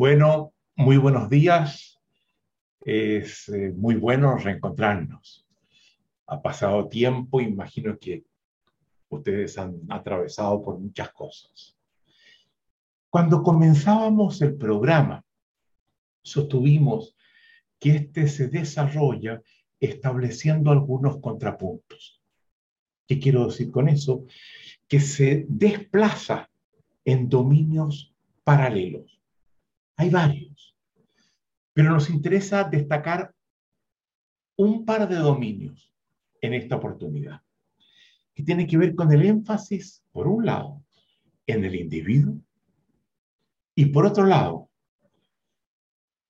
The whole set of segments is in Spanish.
Bueno, muy buenos días. Es eh, muy bueno reencontrarnos. Ha pasado tiempo, imagino que ustedes han atravesado por muchas cosas. Cuando comenzábamos el programa, sostuvimos que este se desarrolla estableciendo algunos contrapuntos. ¿Qué quiero decir con eso? Que se desplaza en dominios paralelos. Hay varios, pero nos interesa destacar un par de dominios en esta oportunidad, que tiene que ver con el énfasis, por un lado, en el individuo y por otro lado,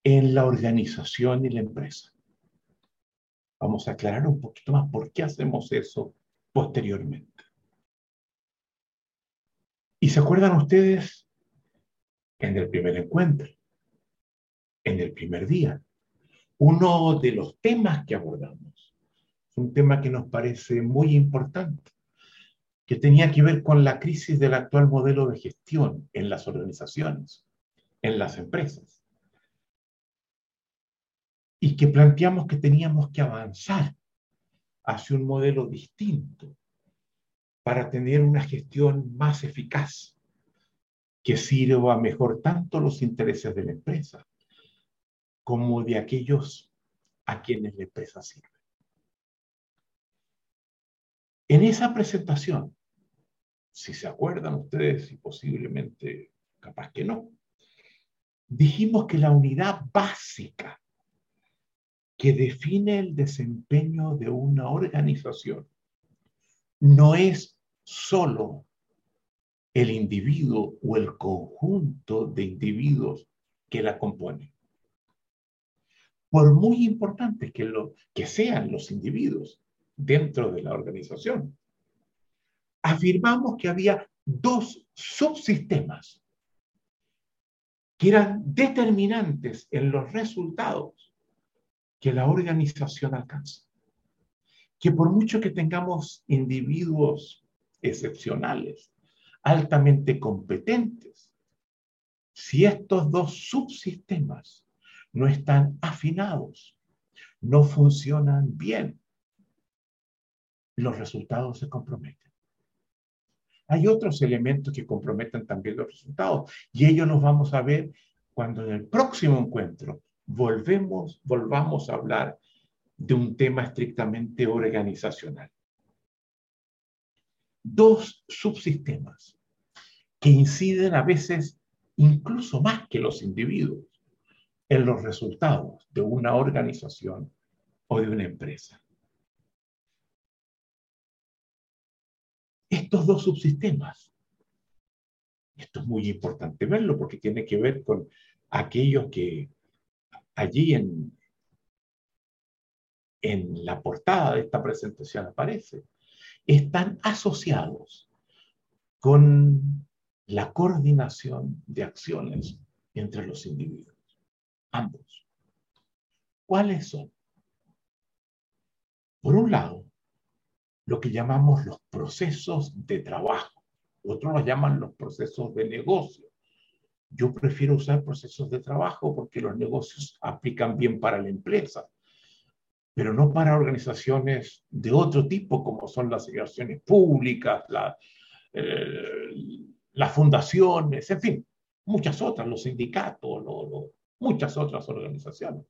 en la organización y la empresa. Vamos a aclarar un poquito más por qué hacemos eso posteriormente. ¿Y se acuerdan ustedes en el primer encuentro, en el primer día? Uno de los temas que abordamos, un tema que nos parece muy importante, que tenía que ver con la crisis del actual modelo de gestión en las organizaciones, en las empresas. Y que planteamos que teníamos que avanzar hacia un modelo distinto para tener una gestión más eficaz que sirva mejor tanto los intereses de la empresa como de aquellos a quienes la empresa sirve. En esa presentación, si se acuerdan ustedes y posiblemente capaz que no, dijimos que la unidad básica que define el desempeño de una organización no es solo el individuo o el conjunto de individuos que la componen. Por muy importante que, lo, que sean los individuos dentro de la organización, afirmamos que había dos subsistemas que eran determinantes en los resultados que la organización alcanza. Que por mucho que tengamos individuos excepcionales, altamente competentes, si estos dos subsistemas no están afinados, no funcionan bien, los resultados se comprometen. Hay otros elementos que comprometen también los resultados y ellos los vamos a ver cuando en el próximo encuentro volvemos, volvamos a hablar de un tema estrictamente organizacional. Dos subsistemas que inciden a veces incluso más que los individuos en los resultados de una organización o de una empresa. Estos dos subsistemas, esto es muy importante verlo porque tiene que ver con aquellos que allí en, en la portada de esta presentación aparece, están asociados con la coordinación de acciones entre los individuos, ambos. ¿Cuáles son? Por un lado, lo que llamamos los procesos de trabajo, otros los llaman los procesos de negocio. Yo prefiero usar procesos de trabajo porque los negocios aplican bien para la empresa pero no para organizaciones de otro tipo, como son las organizaciones públicas, eh, las fundaciones, en fin, muchas otras, los sindicatos, muchas otras organizaciones.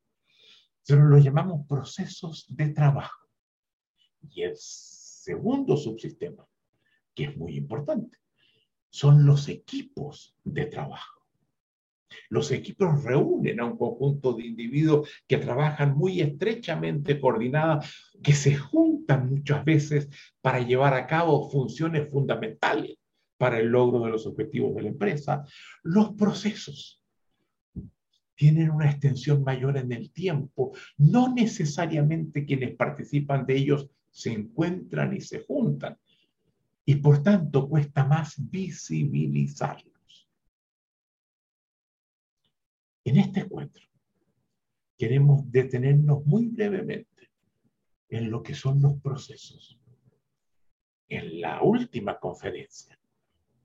Pero lo llamamos procesos de trabajo. Y el segundo subsistema, que es muy importante, son los equipos de trabajo. Los equipos reúnen a un conjunto de individuos que trabajan muy estrechamente coordinados, que se juntan muchas veces para llevar a cabo funciones fundamentales para el logro de los objetivos de la empresa. Los procesos tienen una extensión mayor en el tiempo. No necesariamente quienes participan de ellos se encuentran y se juntan. Y por tanto cuesta más visibilizarlos. En este encuentro queremos detenernos muy brevemente en lo que son los procesos. En la última conferencia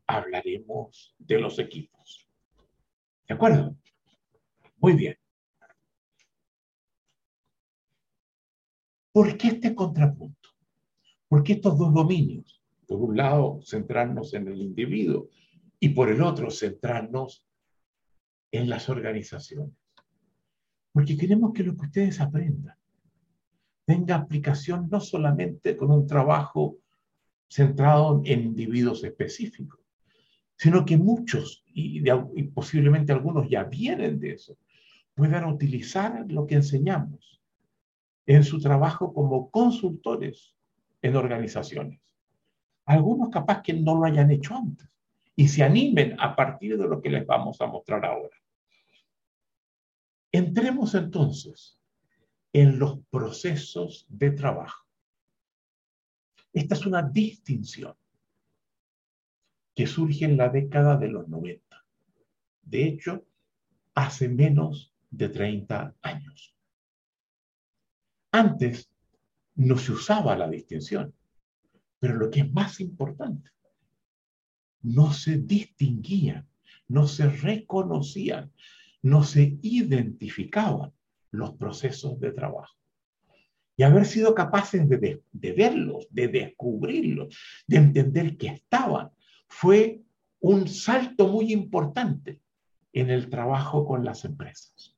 hablaremos de los equipos. ¿De acuerdo? Muy bien. ¿Por qué este contrapunto? ¿Por qué estos dos dominios? Por un lado, centrarnos en el individuo y por el otro, centrarnos en las organizaciones. Porque queremos que lo que ustedes aprendan tenga aplicación no solamente con un trabajo centrado en individuos específicos, sino que muchos, y, posiblemente algunos ya vienen de eso, puedan utilizar lo que enseñamos en su trabajo como consultores en organizaciones. Algunos capaz que no lo hayan hecho antes y se animen a partir de lo que les vamos a mostrar ahora. Entremos entonces en los procesos de trabajo. Esta es una distinción que surge en la década de los 90. De hecho, hace menos de 30 años. Antes no se usaba la distinción, pero lo que es más importante, no se distinguían, no se reconocían, no se identificaban los procesos de trabajo. Y haber sido capaces de, verlos, de descubrirlos, de entender que estaban, fue un salto muy importante en el trabajo con las empresas.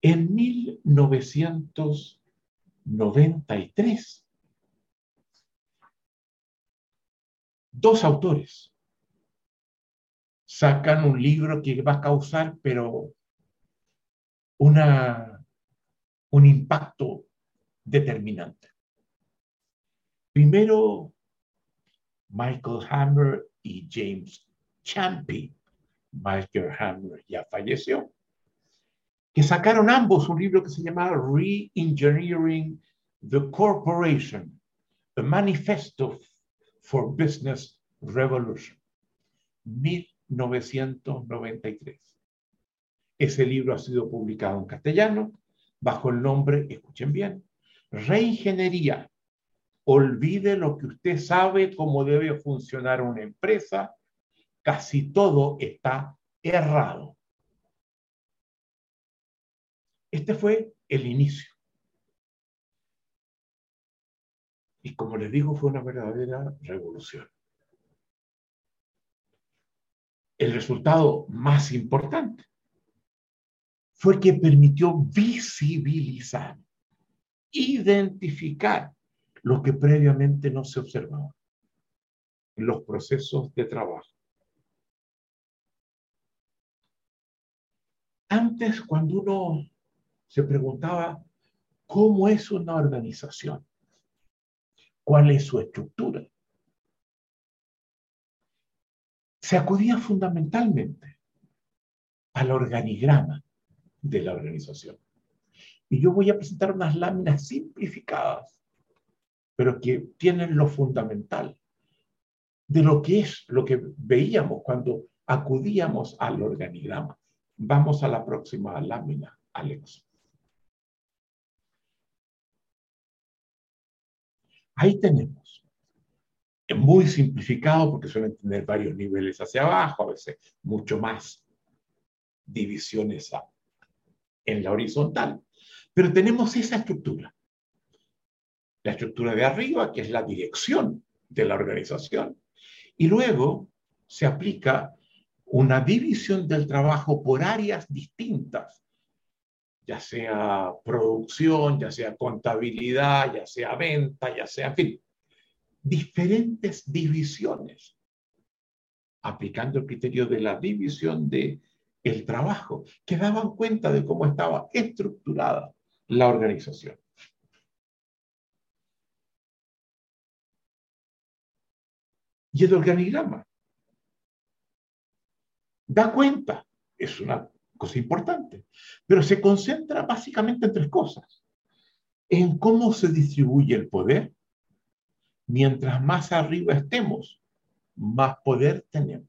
En 1993, dos autores sacan un libro que va a causar, pero una, un impacto determinante. Primero, Michael Hammer y James Champy. Michael Hammer ya falleció. Que sacaron ambos un libro que se llamaba Re-Engineering the Corporation, a Manifesto for Business Revolution, 1993. Ese libro ha sido publicado en castellano bajo el nombre, escuchen bien, Reingeniería. Olvide lo que usted sabe cómo debe funcionar una empresa. Casi todo está errado. Este fue el inicio. Y como les digo, fue una verdadera revolución. El resultado más importante fue que permitió visibilizar, identificar lo que previamente no se observaba en los procesos de trabajo. Antes, cuando uno se preguntaba cómo es una organización, cuál es su estructura, se acudía fundamentalmente al organigrama de la organización. Y yo voy a presentar unas láminas simplificadas, pero que tienen lo fundamental de lo que es lo que veíamos cuando acudíamos al organigrama. Vamos a la próxima lámina, Alex. Ahí tenemos, muy simplificado porque suelen tener varios niveles hacia abajo, a veces mucho más divisiones en la horizontal. Pero tenemos esa estructura. La estructura de arriba, que es la dirección de la organización. Y luego se aplica una división del trabajo por áreas distintas, ya sea producción, ya sea contabilidad, ya sea venta, ya sea, en fin, diferentes divisiones, aplicando el criterio de la división de el trabajo, que daban cuenta de cómo estaba estructurada la organización. Y el organigrama da cuenta, es una cosa importante, pero se concentra básicamente en tres cosas. En cómo se distribuye el poder. Mientras más arriba estemos, más poder tenemos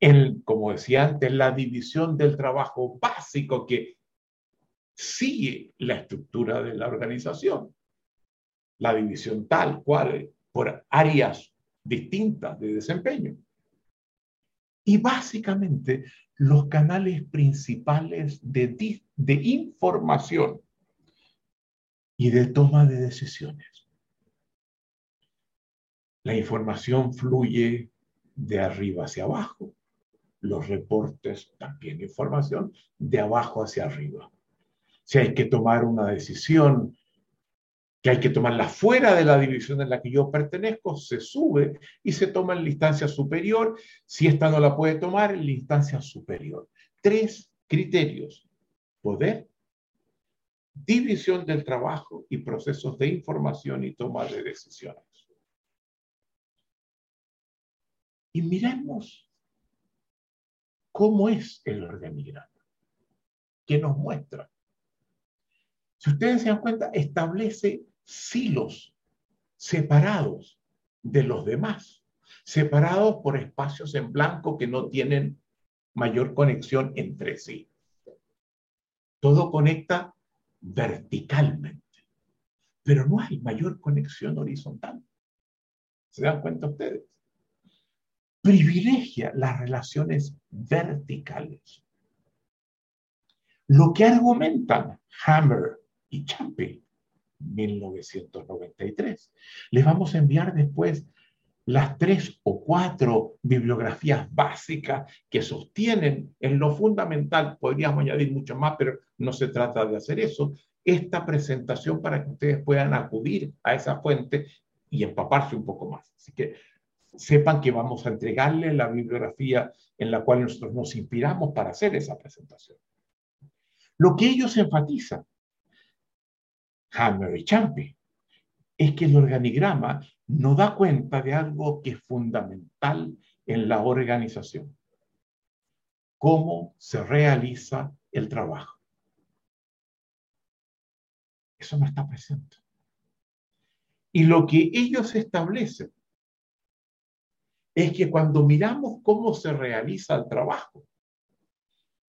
en, como decía antes, la división del trabajo básico que sigue la estructura de la organización. La división tal cual por áreas distintas de desempeño. Y básicamente los canales principales de, de información y de toma de decisiones. La información fluye de arriba hacia abajo. Los reportes también información de abajo hacia arriba. Si hay que tomar una decisión que hay que tomarla fuera de la división en la que yo pertenezco, se sube y se toma en la instancia superior. Si esta no la puede tomar, en la instancia superior. Tres criterios. Poder, división del trabajo y procesos de información y toma de decisiones. Y miremos cómo es el organigrama. ¿Qué nos muestra? Si ustedes se dan cuenta, establece silos separados de los demás, separados por espacios en blanco que no tienen mayor conexión entre sí. Todo conecta verticalmente, pero no hay mayor conexión horizontal. ¿Se dan cuenta ustedes? Privilegia las relaciones verticales. Lo que argumentan Hammer y Champy 1993. Les vamos a enviar después las tres o cuatro bibliografías básicas que sostienen en lo fundamental, podríamos añadir mucho más, pero no se trata de hacer eso, esta presentación para que ustedes puedan acudir a esa fuente y empaparse un poco más. Así que sepan que vamos a entregarle la bibliografía en la cual nosotros nos inspiramos para hacer esa presentación. Lo que ellos enfatizan Hammer y Champi, es que el organigrama no da cuenta de algo que es fundamental en la organización. Cómo se realiza el trabajo. Eso no está presente. Y lo que ellos establecen es que cuando miramos cómo se realiza el trabajo,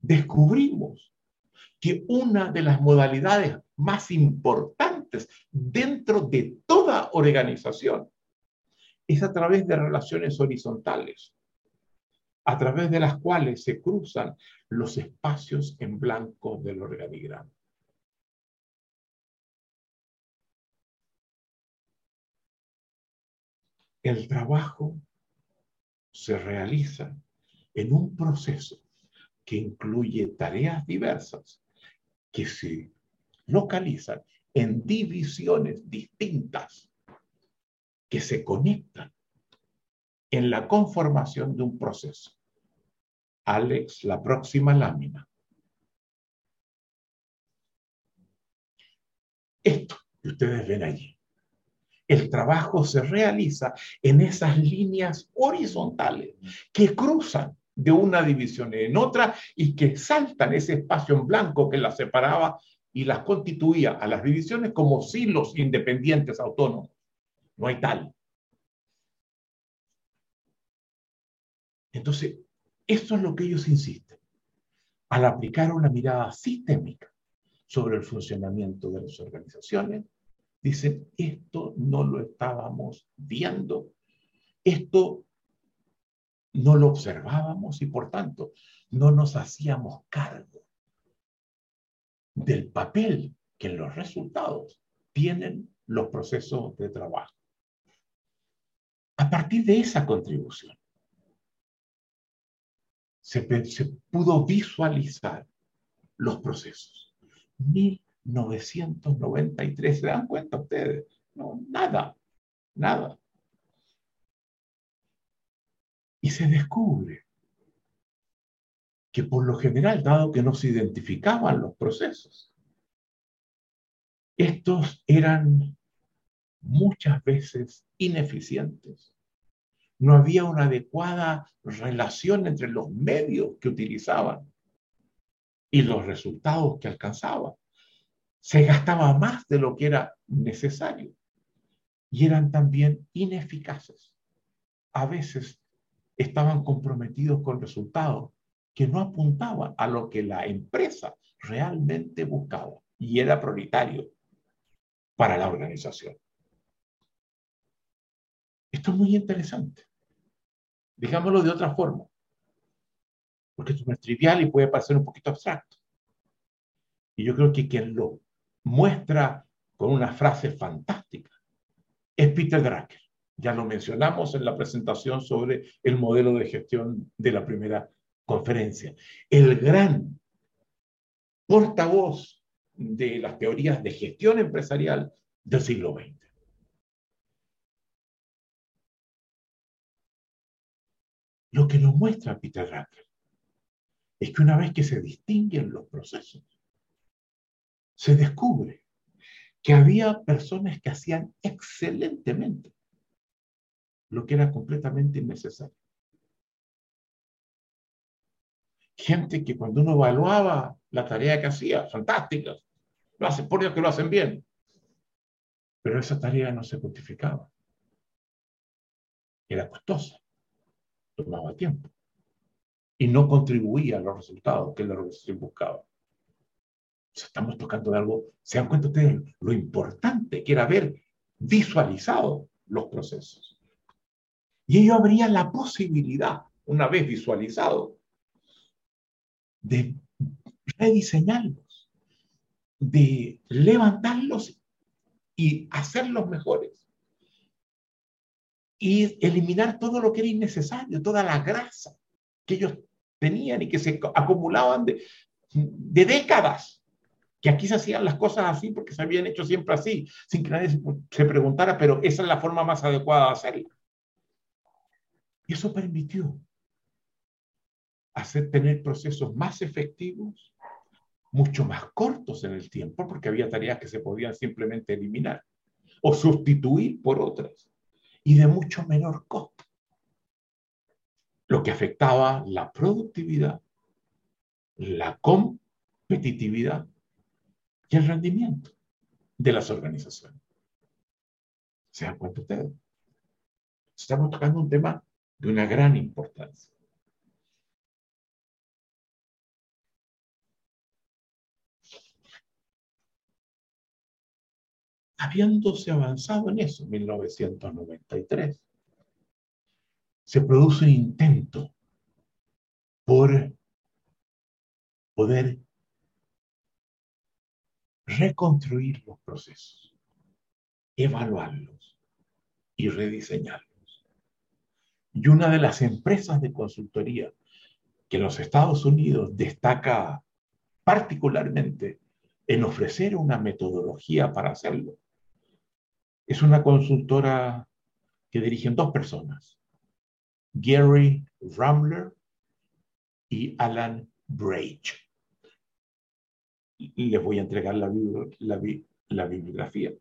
descubrimos que una de las modalidades más importantes dentro de toda organización es a través de relaciones horizontales, a través de las cuales se cruzan los espacios en blanco del organigrama. El trabajo se realiza en un proceso que incluye tareas diversas que se localizan en divisiones distintas que se conectan en la conformación de un proceso. Alex, la próxima lámina. Esto que ustedes ven allí. El trabajo se realiza en esas líneas horizontales que cruzan de una división en otra y que saltan ese espacio en blanco que las separaba y las constituía a las divisiones como silos independientes autónomos. No hay tal. Entonces, esto es lo que ellos insisten. Al aplicar una mirada sistémica sobre el funcionamiento de las organizaciones, dicen, esto no lo estábamos viendo, esto no lo observábamos y por tanto no nos hacíamos cargo del papel que en los resultados tienen los procesos de trabajo. A partir de esa contribución, se, pudo visualizar los procesos. 1993, ¿se dan cuenta ustedes? No, nada, nada. Y se descubre que por lo general, dado que no se identificaban los procesos, estos eran muchas veces ineficientes. No había una adecuada relación entre los medios que utilizaban y los resultados que alcanzaban. Se gastaba más de lo que era necesario y eran también ineficaces. A veces estaban comprometidos con resultados que no apuntaban a lo que la empresa realmente buscaba y era prioritario para la organización. Esto es muy interesante. Digámoslo de otra forma. porque esto es trivial y puede parecer un poquito abstracto. Y yo creo que quien lo muestra con una frase fantástica es Peter Drucker. Ya lo mencionamos en la presentación sobre el modelo de gestión de la primera conferencia. El gran portavoz de las teorías de gestión empresarial del siglo XX. Lo que nos muestra Peter Drucker es que una vez que se distinguen los procesos, se descubre que había personas que hacían excelentemente lo que era completamente innecesario. Gente que cuando uno evaluaba la tarea que hacía, fantásticas, lo hacen por Dios que lo hacen bien, pero esa tarea no se justificaba. Era costosa, tomaba tiempo y no contribuía a los resultados que la organización buscaba. estamos tocando de algo, se dan cuenta ustedes lo importante que era haber visualizado los procesos. Y ello habría la posibilidad, una vez visualizado, de rediseñarlos, de levantarlos y hacerlos mejores. Y eliminar todo lo que era innecesario, toda la grasa que ellos tenían y que se acumulaban de, de décadas que aquí se hacían las cosas así porque se habían hecho siempre así, sin que nadie se, preguntara, pero esa es la forma más adecuada de hacerlo. Y eso permitió hacer tener procesos más efectivos, mucho más cortos en el tiempo, porque había tareas que se podían simplemente eliminar o sustituir por otras, y de mucho menor costo, lo que afectaba la productividad, la competitividad y el rendimiento de las organizaciones. ¿Se dan cuenta ustedes? Estamos tocando un tema de una gran importancia. Habiéndose avanzado en eso, en 1993, se produce un intento por poder reconstruir los procesos, evaluarlos y rediseñarlos. Y una de las empresas de consultoría que en los Estados Unidos destaca particularmente en ofrecer una metodología para hacerlo, es una consultora que dirigen dos personas, Gary Ramler y Alan Brage. Les voy a entregar la, la, la bibliografía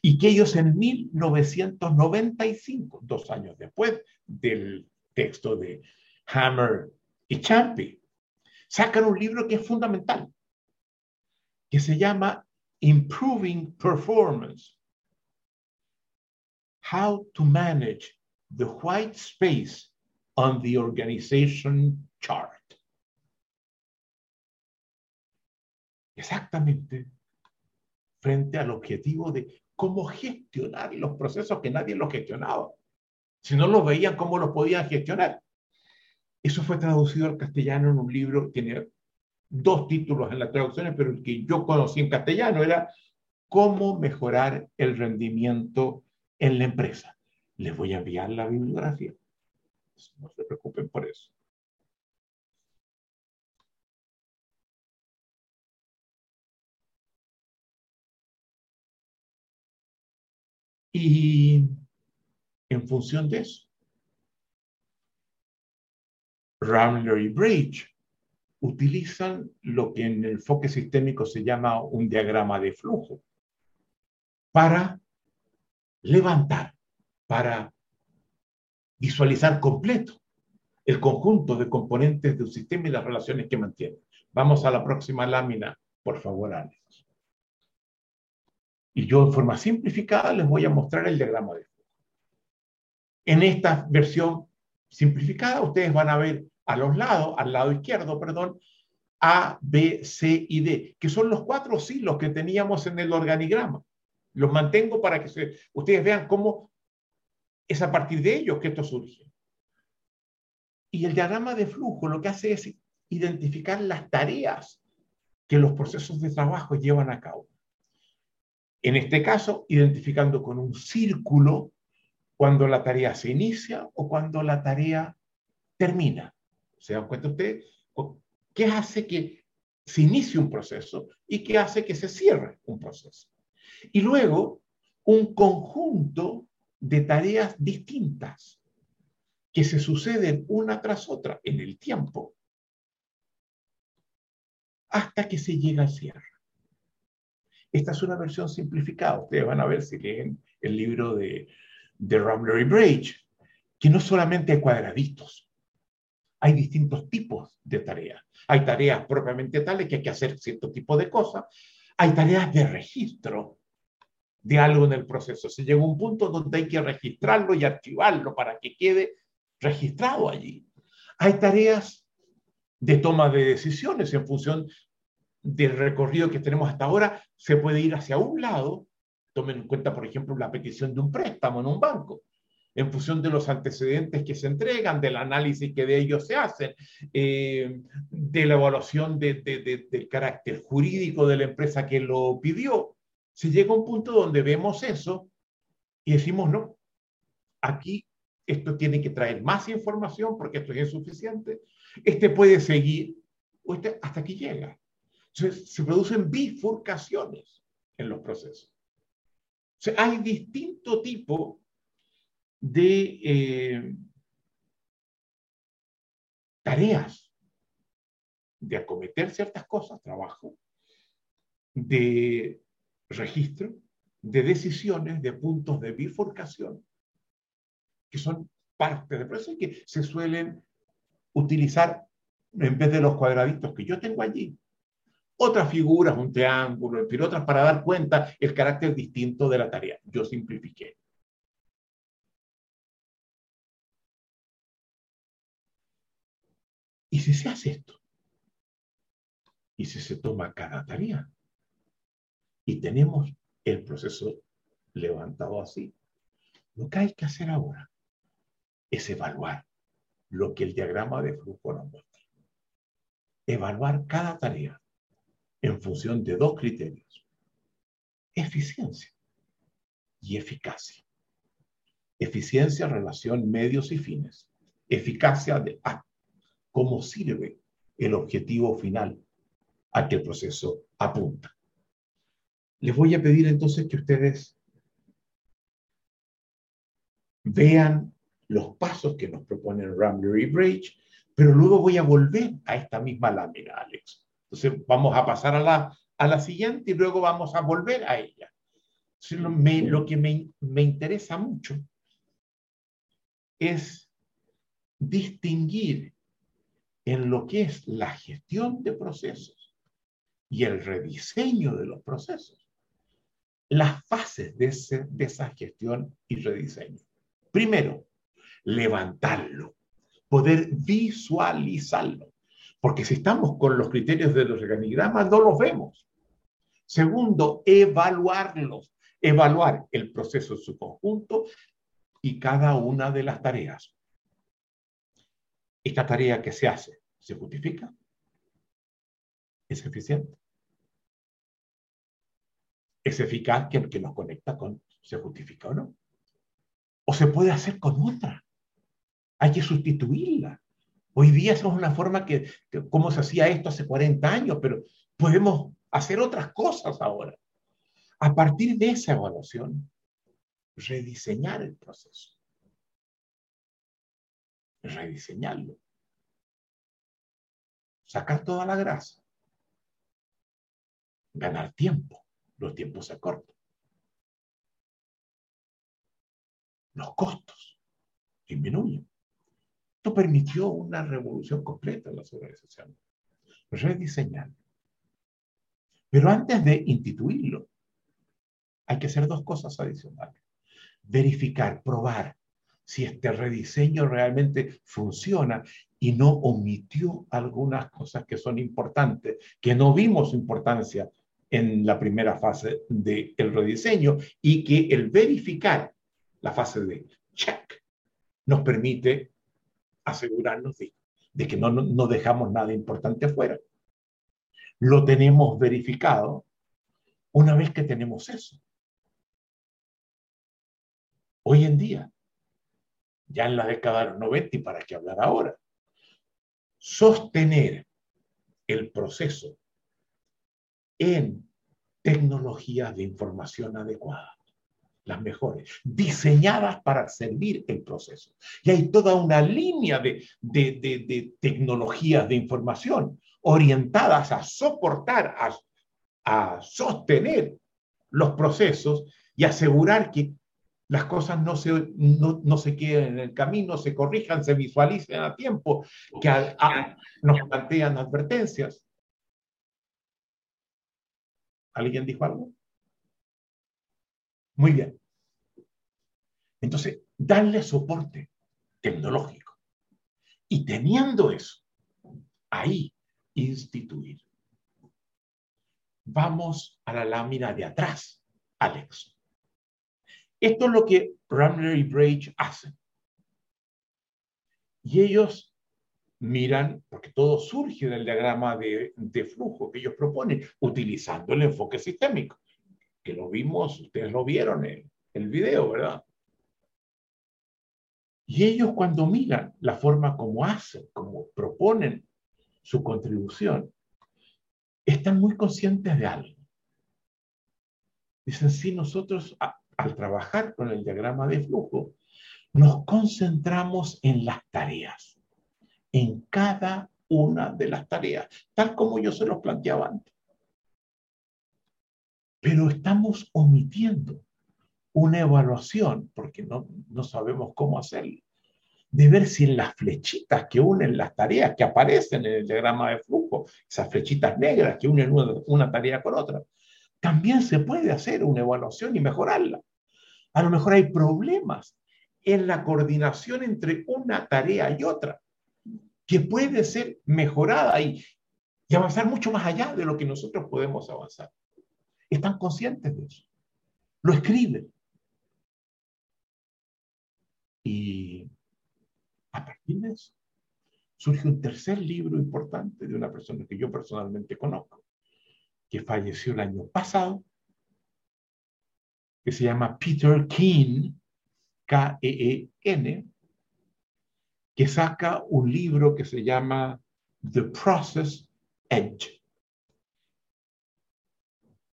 y que ellos en 1995, dos años después del texto de Hammer y Champy, sacan un libro que es fundamental, que se llama Improving Performance. How to Manage the White Space on the Organization Chart. Exactamente frente al objetivo de cómo gestionar los procesos que nadie los gestionaba. Si no los veían, ¿cómo los podían gestionar? Eso fue traducido al castellano en un libro, tiene dos títulos en las traducciones, pero el que yo conocí en castellano era Cómo mejorar el rendimiento en la empresa. Les voy a enviar la bibliografía. No se preocupen por eso. Y en función de eso, Ramler y Bridge utilizan lo que en el enfoque sistémico se llama un diagrama de flujo para levantar, para visualizar completo el conjunto de componentes de un sistema y las relaciones que mantiene. Vamos a la próxima lámina, por favor, Alex. Y yo en forma simplificada les voy a mostrar el diagrama de flujo. En esta versión simplificada, ustedes van a ver a los lados, al lado izquierdo, perdón, A, B, C y D, que son los cuatro hilos que teníamos en el organigrama. Los mantengo para que ustedes vean cómo es a partir de ellos que esto surge. Y el diagrama de flujo lo que hace es identificar las tareas que los procesos de trabajo llevan a cabo. En este caso, identificando con un círculo cuando la tarea se inicia o cuando la tarea termina. ¿Se dan cuenta ustedes? ¿Qué hace que se inicie un proceso y qué hace que se cierre un proceso? Y luego, un conjunto de tareas distintas que se suceden una tras otra en el tiempo hasta que se llega al cierre. Esta es una versión simplificada. Ustedes van a ver si leen el libro de, de Rambler y Bridge, que no solamente hay cuadraditos, hay distintos tipos de tareas. Hay tareas propiamente tales que hay que hacer cierto tipo de cosas. Hay tareas de registro de algo en el proceso. Se llega a un punto donde hay que registrarlo y archivarlo para que quede registrado allí. Hay tareas de toma de decisiones en función del recorrido que tenemos hasta ahora. Se puede ir hacia un lado, tomen en cuenta, por ejemplo, la petición de un préstamo en un banco, en función de los antecedentes que se entregan, del análisis que de ellos se hacen, eh, de la evaluación del carácter jurídico de la empresa que lo pidió. Se llega a un punto donde vemos eso y decimos, no, aquí esto tiene que traer más información porque esto es insuficiente, este puede seguir, este hasta aquí llega. Entonces, se producen bifurcaciones en los procesos. Hay distinto tipo de eh, tareas de acometer ciertas cosas, trabajo, de registro, de decisiones, de puntos de bifurcación, que son parte del proceso y que se suelen utilizar en vez de los cuadraditos que yo tengo allí. Otras figuras, un triángulo, pero otras para dar cuenta el carácter distinto de la tarea. Yo simplifiqué. ¿Y si se hace esto? ¿Y si se toma cada tarea? Y tenemos el proceso levantado así. Lo que hay que hacer ahora es evaluar lo que el diagrama de flujo nos muestra. Evaluar cada tarea en función de dos criterios. Eficiencia y eficacia. Eficiencia, relación, medios y fines. Eficacia de cómo sirve el objetivo final a que el proceso apunta. Les voy a pedir entonces que ustedes vean los pasos que nos proponen Rambler y Bridge, pero luego voy a volver a esta misma lámina, Alex. Entonces vamos a pasar a la, a la siguiente y luego vamos a volver a ella. lo, lo, que me, me interesa mucho es distinguir en lo que es la gestión de procesos y el rediseño de los procesos, las fases de, ese, de esa gestión y rediseño. Primero, levantarlo, poder visualizarlo. Porque si estamos con los criterios de los organigramas, no los vemos. Segundo, evaluarlos, evaluar el proceso en su conjunto y cada una de las tareas. Esta tarea que se hace, ¿se justifica? ¿Es eficiente? ¿Es eficaz que, que nos conecta con, se justifica o no? ¿O se puede hacer con otra? hay que sustituirla. Hoy día somos una forma que, como se hacía esto hace 40 años, pero podemos hacer otras cosas ahora. A partir de esa evaluación, rediseñar el proceso. Rediseñarlo. Sacar toda la grasa. Ganar tiempo. Los tiempos se acortan. Los costos disminuyen. Esto permitió una revolución completa en las organizaciones. Rediseñar. Pero antes de instituirlo, hay que hacer dos cosas adicionales. Verificar, probar si este rediseño realmente funciona y no omitió algunas cosas que son importantes, que no vimos importancia en la primera fase del rediseño y que el verificar la fase de check nos permite asegurarnos de, que no, no dejamos nada importante afuera. Lo tenemos verificado una vez que tenemos eso. Hoy en día, ya en la década de los 90 y para qué hablar ahora, sostener el proceso en tecnologías de información adecuadas, las mejores, diseñadas para servir el proceso. Y hay toda una línea de, de, tecnologías de información orientadas a soportar, a, a sostener los procesos y asegurar que las cosas no se, no, se queden en el camino, se corrijan, se visualicen a tiempo, que nos plantean advertencias. ¿Alguien dijo algo? Muy bien. Entonces, darle soporte tecnológico. Y teniendo eso, ahí instituir. Vamos a la lámina de atrás, Alex. Esto es lo que Ramler y Brage hacen. Y ellos miran, porque todo surge del diagrama de, flujo que ellos proponen, utilizando el enfoque sistémico, que lo vimos, ustedes lo vieron en el video, ¿verdad? Y ellos cuando miran la forma como hacen, como proponen su contribución, están muy conscientes de algo. Dicen, si nosotros al trabajar con el diagrama de flujo, nos concentramos en las tareas, en cada una de las tareas, tal como yo se los planteaba antes. Pero estamos omitiendo una evaluación, porque no, no sabemos cómo hacerlo, de ver si en las flechitas que unen las tareas que aparecen en el diagrama de flujo, esas flechitas negras que unen una tarea con otra, también se puede hacer una evaluación y mejorarla. A lo mejor hay problemas en la coordinación entre una tarea y otra, que puede ser mejorada y avanzar mucho más allá de lo que nosotros podemos avanzar. Están conscientes de eso. Lo escriben. Y a partir de eso surge un tercer libro importante de una persona que yo personalmente conozco, que falleció el año pasado, que se llama Peter Keen, K-E-E-N, que saca un libro que se llama The Process Edge.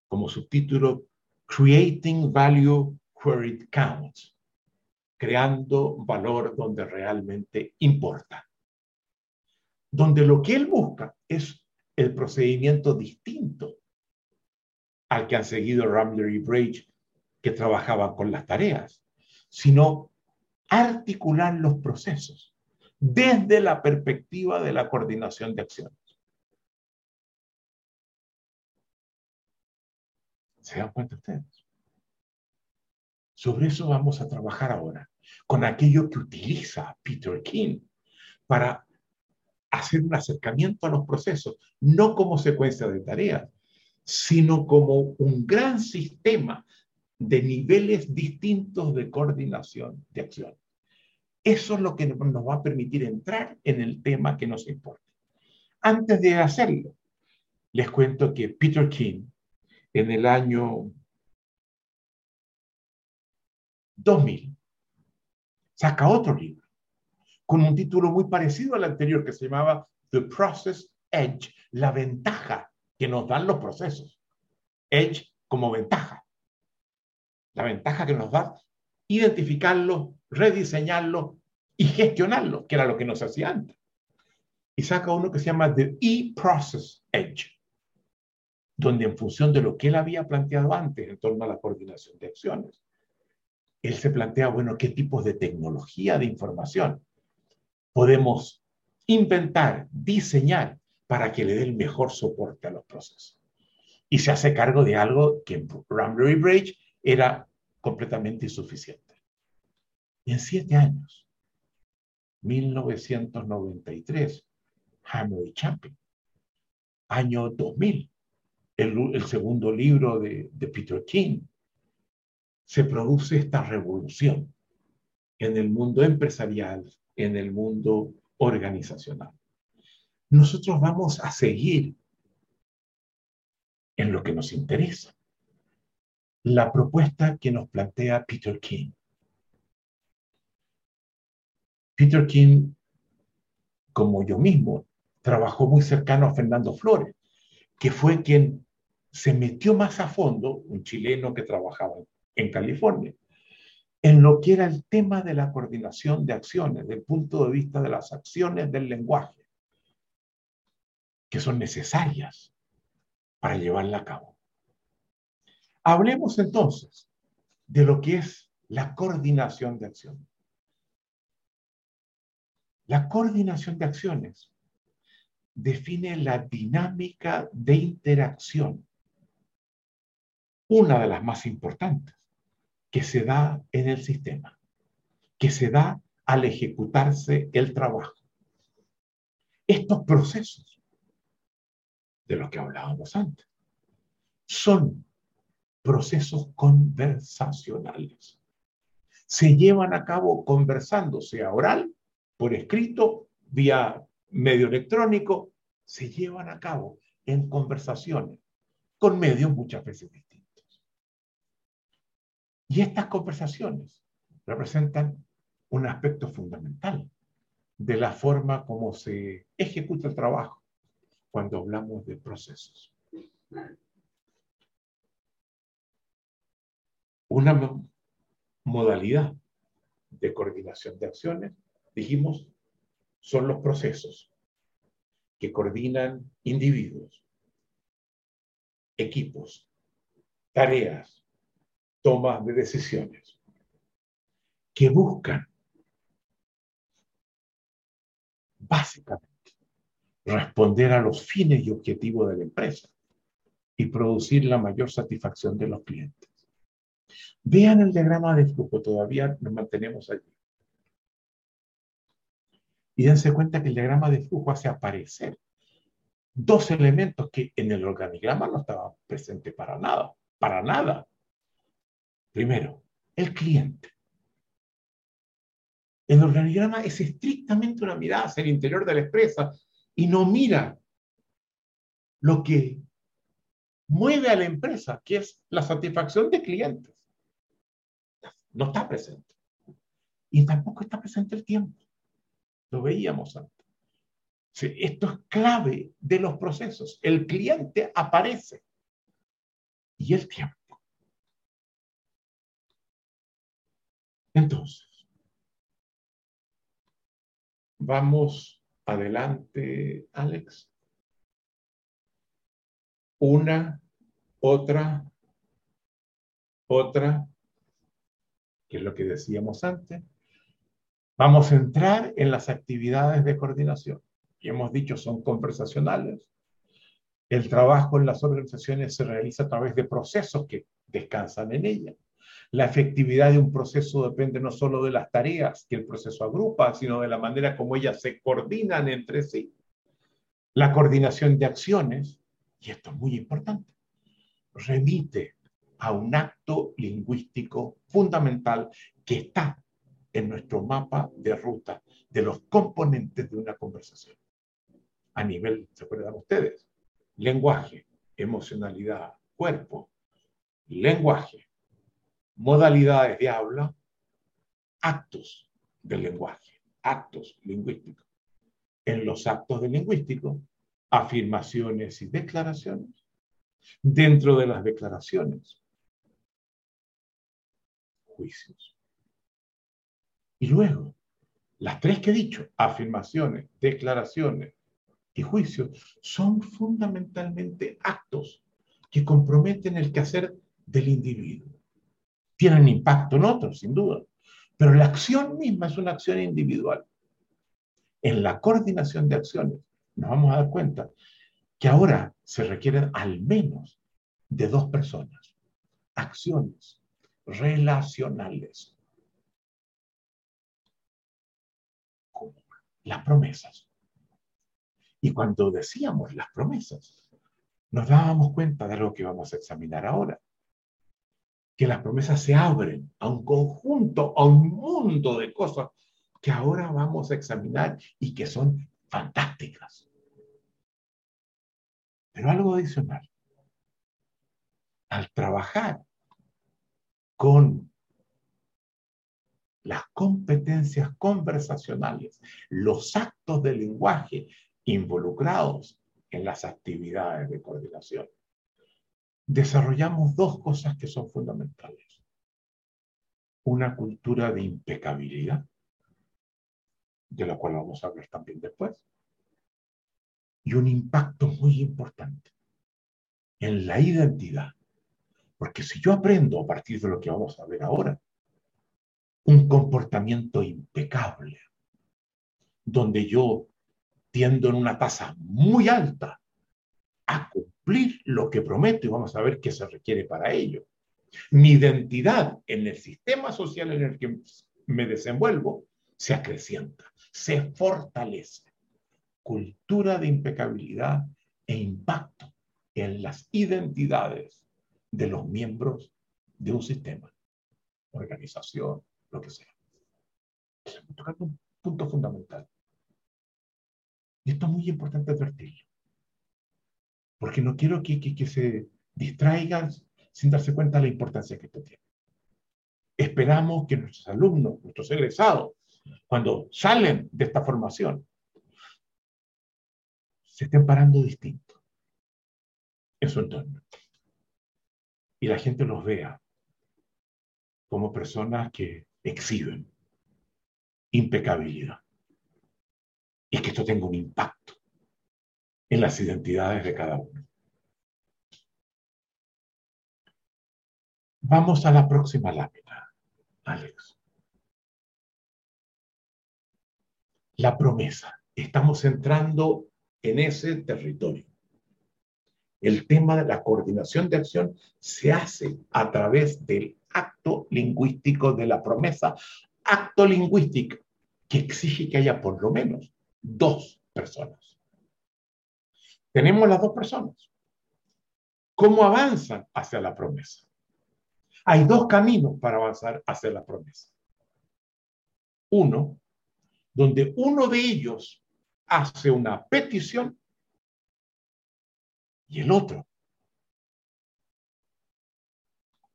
Como subtítulo, Creating Value Where It Counts. Creando valor donde realmente importa. Donde lo que él busca es el procedimiento distinto al que han seguido Ramler y Brage, que trabajaban con las tareas, sino articular los procesos desde la perspectiva de la coordinación de acciones. ¿Se dan cuenta ustedes? Sobre eso vamos a trabajar ahora, con aquello que utiliza Peter King para hacer un acercamiento a los procesos, no como secuencia de tareas, sino como un gran sistema de niveles distintos de coordinación de acción. Eso es lo que nos va a permitir entrar en el tema que nos importa. Antes de hacerlo, les cuento que Peter King, en el año 2000, saca otro libro con un título muy parecido al anterior que se llamaba The Process Edge, la ventaja que nos dan los procesos. Edge como ventaja. La ventaja que nos da identificarlo, rediseñarlo y gestionarlo, que era lo que nos hacía antes. Y saca uno que se llama The E-Process Edge, donde en función de lo que él había planteado antes en torno a la coordinación de acciones, él se plantea, bueno, qué tipos de tecnología de información podemos inventar, diseñar para que le dé el mejor soporte a los procesos. Y se hace cargo de algo que en Bridge era completamente insuficiente. Y en siete años, 1993, Hammer y Champion. Año 2000, el, segundo libro de, de Peter King, se produce esta revolución en el mundo empresarial, en el mundo organizacional. Nosotros vamos a seguir en lo que nos interesa. La propuesta que nos plantea Peter King. Peter King, como yo mismo, trabajó muy cercano a Fernando Flores, que fue quien se metió más a fondo, un chileno que trabajaba en California, en lo que era el tema de la coordinación de acciones, desde el punto de vista de las acciones del lenguaje, que son necesarias para llevarla a cabo. Hablemos entonces de lo que es la coordinación de acciones. La coordinación de acciones define la dinámica de interacción, una de las más importantes, que se da en el sistema, que se da al ejecutarse el trabajo. Estos procesos de los que hablábamos antes son procesos conversacionales. Se llevan a cabo conversando, sea oral por escrito, vía medio electrónico, se llevan a cabo en conversaciones con medios muchas veces. Y estas conversaciones representan un aspecto fundamental de la forma como se ejecuta el trabajo cuando hablamos de procesos. Una modalidad de coordinación de acciones dijimos, son los procesos que coordinan individuos, equipos, tareas, tomas de decisiones, que buscan básicamente responder a los fines y objetivos de la empresa y producir la mayor satisfacción de los clientes. Vean el diagrama de flujo, todavía nos mantenemos allí. Y dense cuenta que el diagrama de flujo hace aparecer dos elementos que en el organigrama no estaban presentes para nada, para nada. Primero, el cliente. El organigrama es estrictamente una mirada hacia el interior de la empresa y no mira lo que mueve a la empresa, que es la satisfacción de clientes. No está presente. Y tampoco está presente el tiempo. Lo veíamos antes. Esto es clave de los procesos. El cliente aparece y el tiempo. Entonces, vamos adelante, Alex. Una, otra, otra, que es lo que decíamos antes. Vamos a entrar en las actividades de coordinación. Y hemos dicho, son conversacionales. El trabajo en las organizaciones se realiza a través de procesos que descansan en ella. La efectividad de un proceso depende no solo de las tareas que el proceso agrupa, sino de la manera como ellas se coordinan entre sí. La coordinación de acciones, y esto es muy importante, remite a un acto lingüístico fundamental que está en nuestro mapa de ruta de los componentes de una conversación. A nivel, ¿se acuerdan ustedes? Lenguaje, emocionalidad, cuerpo, lenguaje, modalidades de habla, actos del lenguaje, actos lingüísticos. En los actos de lingüístico, afirmaciones y declaraciones. Dentro de las declaraciones, juicios. Y luego, las tres que he dicho, afirmaciones, declaraciones y juicios, son fundamentalmente actos que comprometen el quehacer del individuo. Tienen impacto en otros, sin duda, pero la acción misma es una acción individual. En la coordinación de acciones nos vamos a dar cuenta que ahora se requieren al menos de dos personas. Acciones relacionales las promesas. Y cuando decíamos las promesas, nos dábamos cuenta de lo que vamos a examinar ahora. Que las promesas se abren a un conjunto, a un mundo de cosas que ahora vamos a examinar y que son fantásticas. Pero algo adicional. Al trabajar con las competencias conversacionales, los actos de lenguaje involucrados en las actividades de coordinación, desarrollamos dos cosas que son fundamentales. Una cultura de impecabilidad, de la cual vamos a hablar también después, y un impacto muy importante en la identidad. Porque si yo aprendo a partir de lo que vamos a ver ahora, un comportamiento impecable, donde yo tiendo en una tasa muy alta a cumplir lo que prometo y vamos a ver qué se requiere para ello. Mi identidad en el sistema social en el que me desenvuelvo se acrecienta, se fortalece. Cultura de impecabilidad e impacto en las identidades de los miembros de un sistema, organización, lo que sea. Tocando un punto fundamental. Y esto es muy importante advertirlo. Porque no quiero que, se distraigan sin darse cuenta de la importancia que esto tiene. Esperamos que nuestros alumnos, nuestros egresados, cuando salen de esta formación, se estén parando distinto en su entorno. Y la gente los vea como personas que exhiben impecabilidad. Y que esto tenga un impacto en las identidades de cada uno. Vamos a la próxima lámina, Alex. La promesa. Estamos entrando en ese territorio. El tema de la coordinación de acción se hace a través del acto lingüístico de la promesa, acto lingüístico que exige que haya por lo menos dos personas. Tenemos las dos personas. ¿Cómo avanzan hacia la promesa? Hay dos caminos para avanzar hacia la promesa. Uno, donde uno de ellos hace una petición y el otro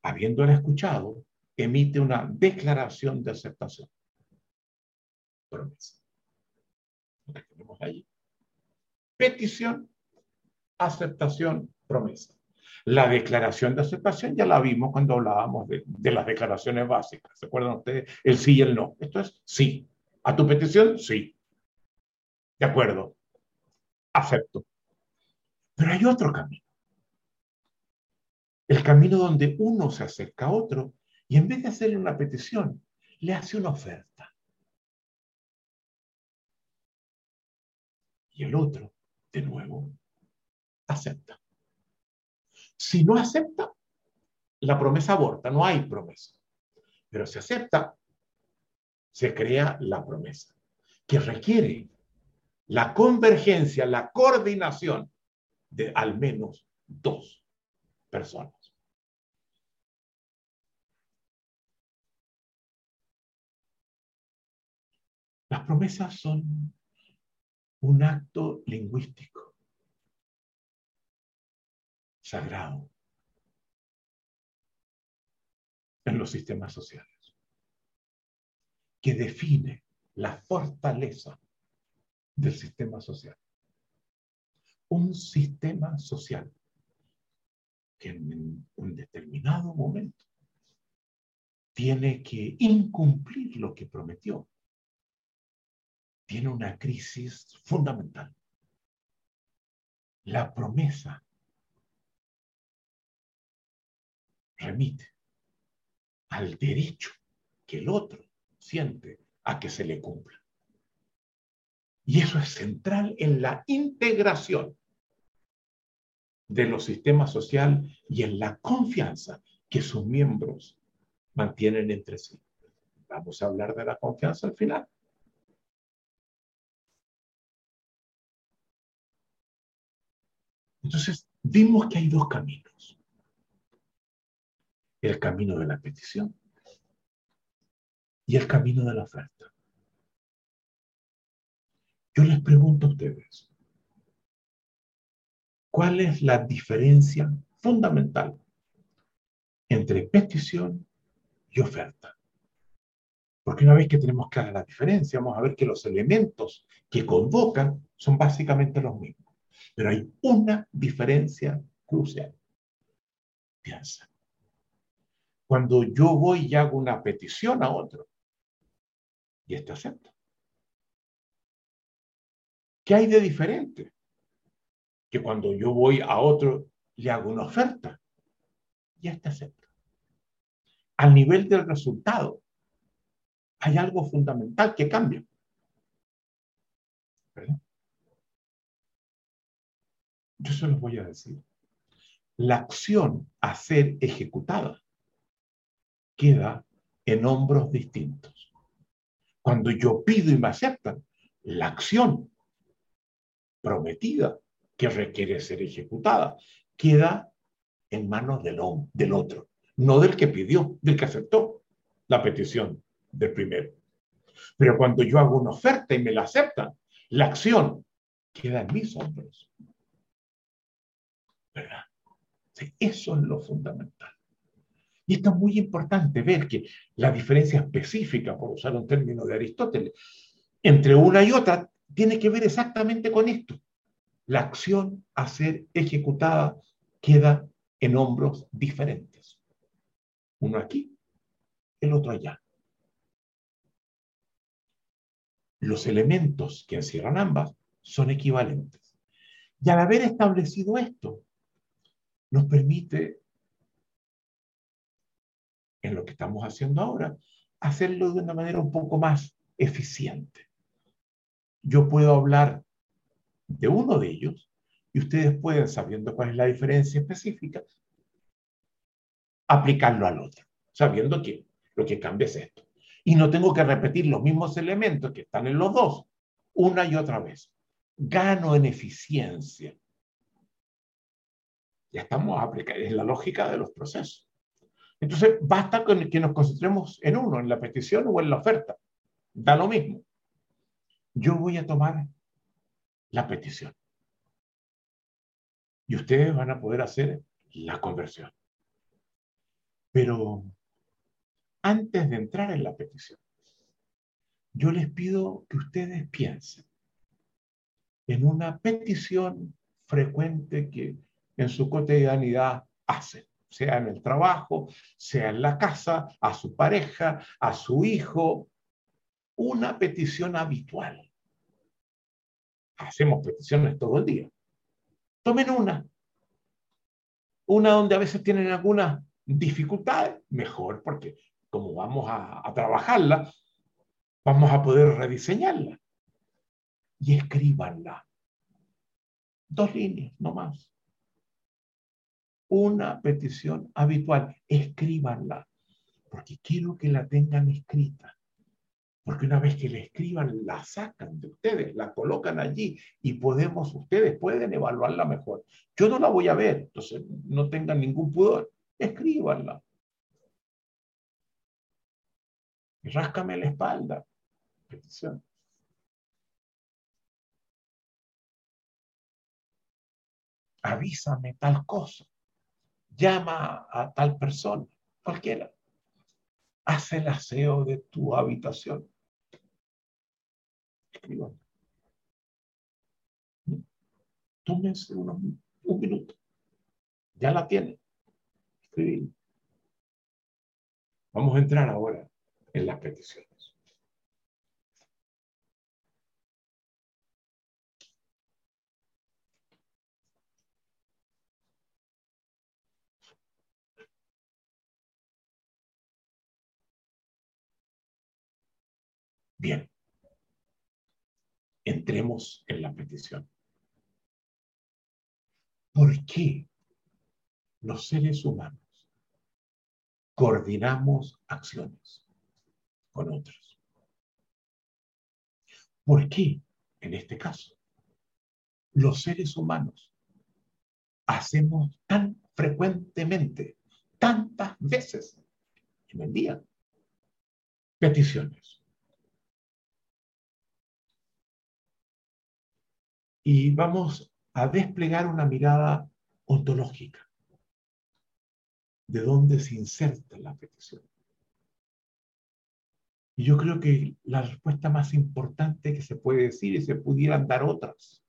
habiéndola escuchado, emite una declaración de aceptación. Promesa. Que tenemos ahí. Petición, aceptación, promesa. La declaración de aceptación ya la vimos cuando hablábamos de, las declaraciones básicas. ¿Se acuerdan ustedes? El sí y el no. Esto es sí. ¿A tu petición? Sí. De acuerdo. Acepto. Pero hay otro camino. El camino donde uno se acerca a otro y en vez de hacerle una petición, le hace una oferta. Y el otro, de nuevo, acepta. Si no acepta, la promesa aborta, no hay promesa. Pero si acepta, se crea la promesa, que requiere la convergencia, la coordinación de al menos dos personas. Las promesas son un acto lingüístico sagrado en los sistemas sociales, que define la fortaleza del sistema social. Un sistema social que en un determinado momento tiene que incumplir lo que prometió tiene una crisis fundamental. La promesa remite al derecho que el otro siente a que se le cumpla. Y eso es central en la integración de los sistemas sociales y en la confianza que sus miembros mantienen entre sí. Vamos a hablar de la confianza al final. Entonces, vimos que hay dos caminos. El camino de la petición y el camino de la oferta. Yo les pregunto a ustedes, ¿cuál es la diferencia fundamental entre petición y oferta? Porque una vez que tenemos clara la diferencia, vamos a ver que los elementos que convocan son básicamente los mismos. Pero hay una diferencia crucial. Piensa. Cuando yo voy y hago una petición a otro, y este acepta. ¿Qué hay de diferente? Que cuando yo voy a otro, le hago una oferta y este acepta. Al nivel del resultado, hay algo fundamental que cambia. Yo se los voy a decir. La acción a ser ejecutada queda en hombros distintos. Cuando yo pido y me aceptan, la acción prometida que requiere ser ejecutada queda en manos del, del otro, no del que pidió, del que aceptó la petición del primero. Pero cuando yo hago una oferta y me la aceptan, la acción queda en mis hombros. ¿Verdad? eso es lo fundamental. Y esto es muy importante ver que la diferencia específica, por usar un término de Aristóteles, entre una y otra tiene que ver exactamente con esto. La acción a ser ejecutada queda en hombros diferentes. Uno aquí, el otro allá. Los elementos que encierran ambas son equivalentes. Y al haber establecido esto, nos permite, en lo que estamos haciendo ahora, hacerlo de una manera un poco más eficiente yo puedo hablar de uno de ellos y ustedes pueden, sabiendo cuál es la diferencia específica, aplicarlo al otro, sabiendo que lo que cambia es esto. Y no tengo que repetir los mismos elementos que están en los dos una y otra vez. Gano en eficiencia. Ya estamos aplicando, es la lógica de los procesos. Entonces, basta con que nos concentremos en uno, en la petición o en la oferta. Da lo mismo yo voy a tomar la petición. Y ustedes van a poder hacer la conversión. Pero antes de entrar en la petición, yo les pido que ustedes piensen en una petición frecuente que en su cotidianidad hacen, sea en el trabajo, sea en la casa, a su pareja, a su hijo, una petición habitual hacemos peticiones todo el día. Tomen una. Una donde a veces tienen algunas dificultades, mejor, porque como vamos a, trabajarla, vamos a poder rediseñarla. Y escríbanla. Dos líneas, no más. Una petición habitual, escríbanla, porque quiero que la tengan escrita. Porque una vez que la escriban, la sacan de ustedes, la colocan allí y podemos, ustedes pueden evaluarla mejor. Yo no la voy a ver, entonces no tengan ningún pudor, escríbanla. Ráscame la espalda. Petición. Avísame tal cosa. Llama a tal persona, cualquiera. Haz el aseo de tu habitación escriban. Tómense un minuto. Ya la tienen. Escribir. Vamos a entrar ahora en las peticiones. Bien entremos en la petición. ¿Por qué los seres humanos coordinamos acciones con otros? ¿Por qué, en este caso, los seres humanos hacemos tan frecuentemente, tantas veces en el día, peticiones? Y vamos a desplegar una mirada ontológica de dónde se inserta la petición. Y yo creo que la respuesta más importante que se puede decir, y se pudieran dar otras,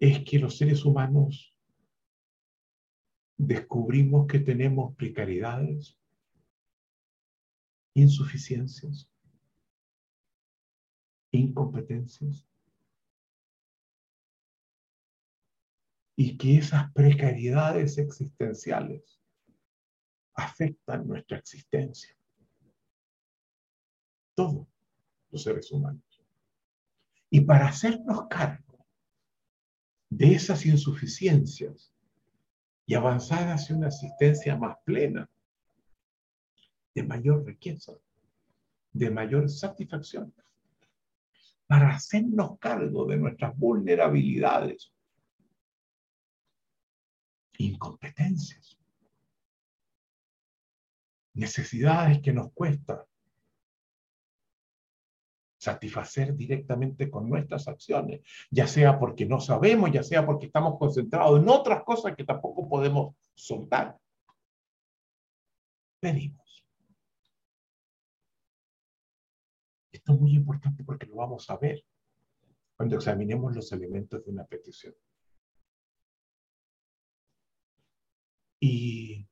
es que los seres humanos descubrimos que tenemos precariedades, insuficiencias, incompetencias, y que esas precariedades existenciales afectan nuestra existencia. Todos los seres humanos. Y para hacernos cargo de esas insuficiencias y avanzar hacia una existencia más plena, de mayor riqueza, de mayor satisfacción, para hacernos cargo de nuestras vulnerabilidades, incompetencias, necesidades que nos cuesta satisfacer directamente con nuestras acciones, ya sea porque no sabemos, ya sea porque estamos concentrados en otras cosas que tampoco podemos soltar. Pedimos. Esto es muy importante porque lo vamos a ver cuando examinemos los elementos de una petición. Y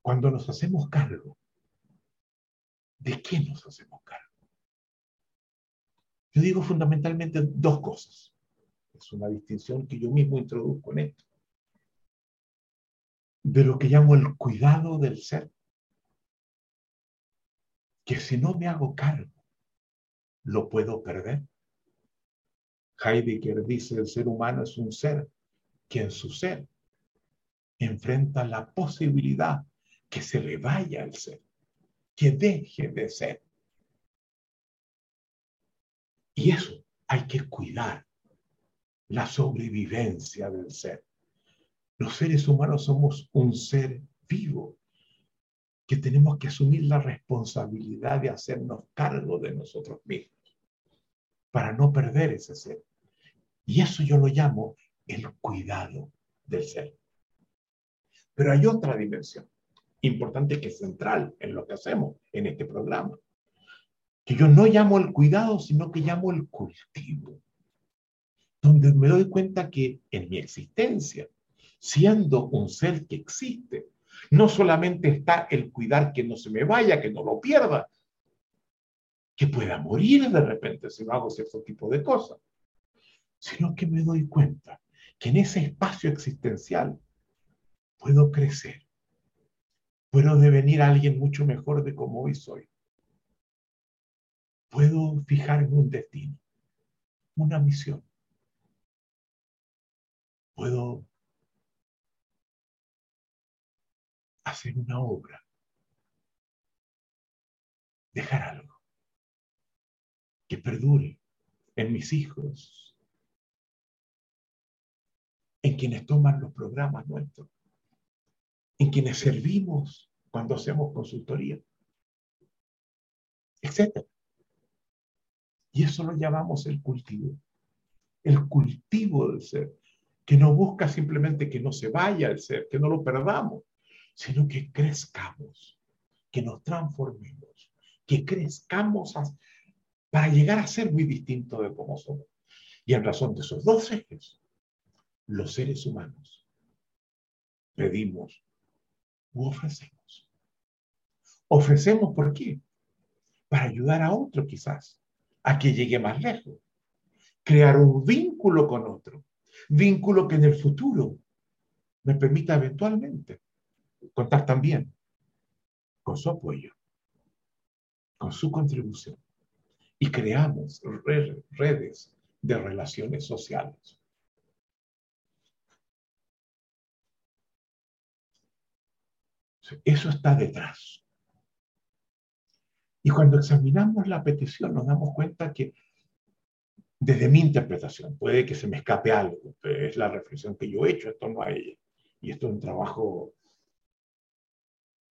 cuando nos hacemos cargo, ¿de qué nos hacemos cargo? Yo digo fundamentalmente dos cosas. Es una distinción que yo mismo introduzco en esto. De lo que llamo el cuidado del ser. Que si no me hago cargo, lo puedo perder. Heidegger dice, el ser humano es un ser que en su ser enfrenta la posibilidad que se le vaya el ser, que deje de ser. Y eso hay que cuidar, la sobrevivencia del ser. Los seres humanos somos un ser vivo que tenemos que asumir la responsabilidad de hacernos cargo de nosotros mismos para no perder ese ser. Y eso yo lo llamo el cuidado del ser. Pero hay otra dimensión importante que es central en lo que hacemos en este programa, que yo no llamo el cuidado, sino que llamo el cultivo, donde me doy cuenta que en mi existencia, siendo un ser que existe, no solamente está el cuidar que no se me vaya, que no lo pierda, que pueda morir de repente si no hago cierto tipo de cosas, sino que me doy cuenta que en ese espacio existencial puedo crecer, puedo devenir alguien mucho mejor de como hoy soy. Puedo fijarme un destino, una misión. Puedo hacer una obra, dejar algo que perdure en mis hijos, en quienes toman los programas nuestros en quienes servimos cuando hacemos consultoría, etc. Y eso lo llamamos el cultivo. El cultivo del ser, que no busca simplemente que no se vaya el ser, que no lo perdamos, sino que crezcamos, que nos transformemos, que crezcamos para llegar a ser muy distintos de como somos. Y en razón de esos dos ejes, los seres humanos pedimos ofrecemos. Ofrecemos ¿por qué? Para ayudar a otro quizás, a que llegue más lejos. Crear un vínculo con otro. Vínculo que en el futuro me permita eventualmente contar también con su apoyo, con su contribución. Y creamos redes de relaciones sociales. Eso está detrás. Y cuando examinamos la petición nos damos cuenta que desde mi interpretación, puede que se me escape algo, es la reflexión que yo he hecho esto no a ella. Y esto es un trabajo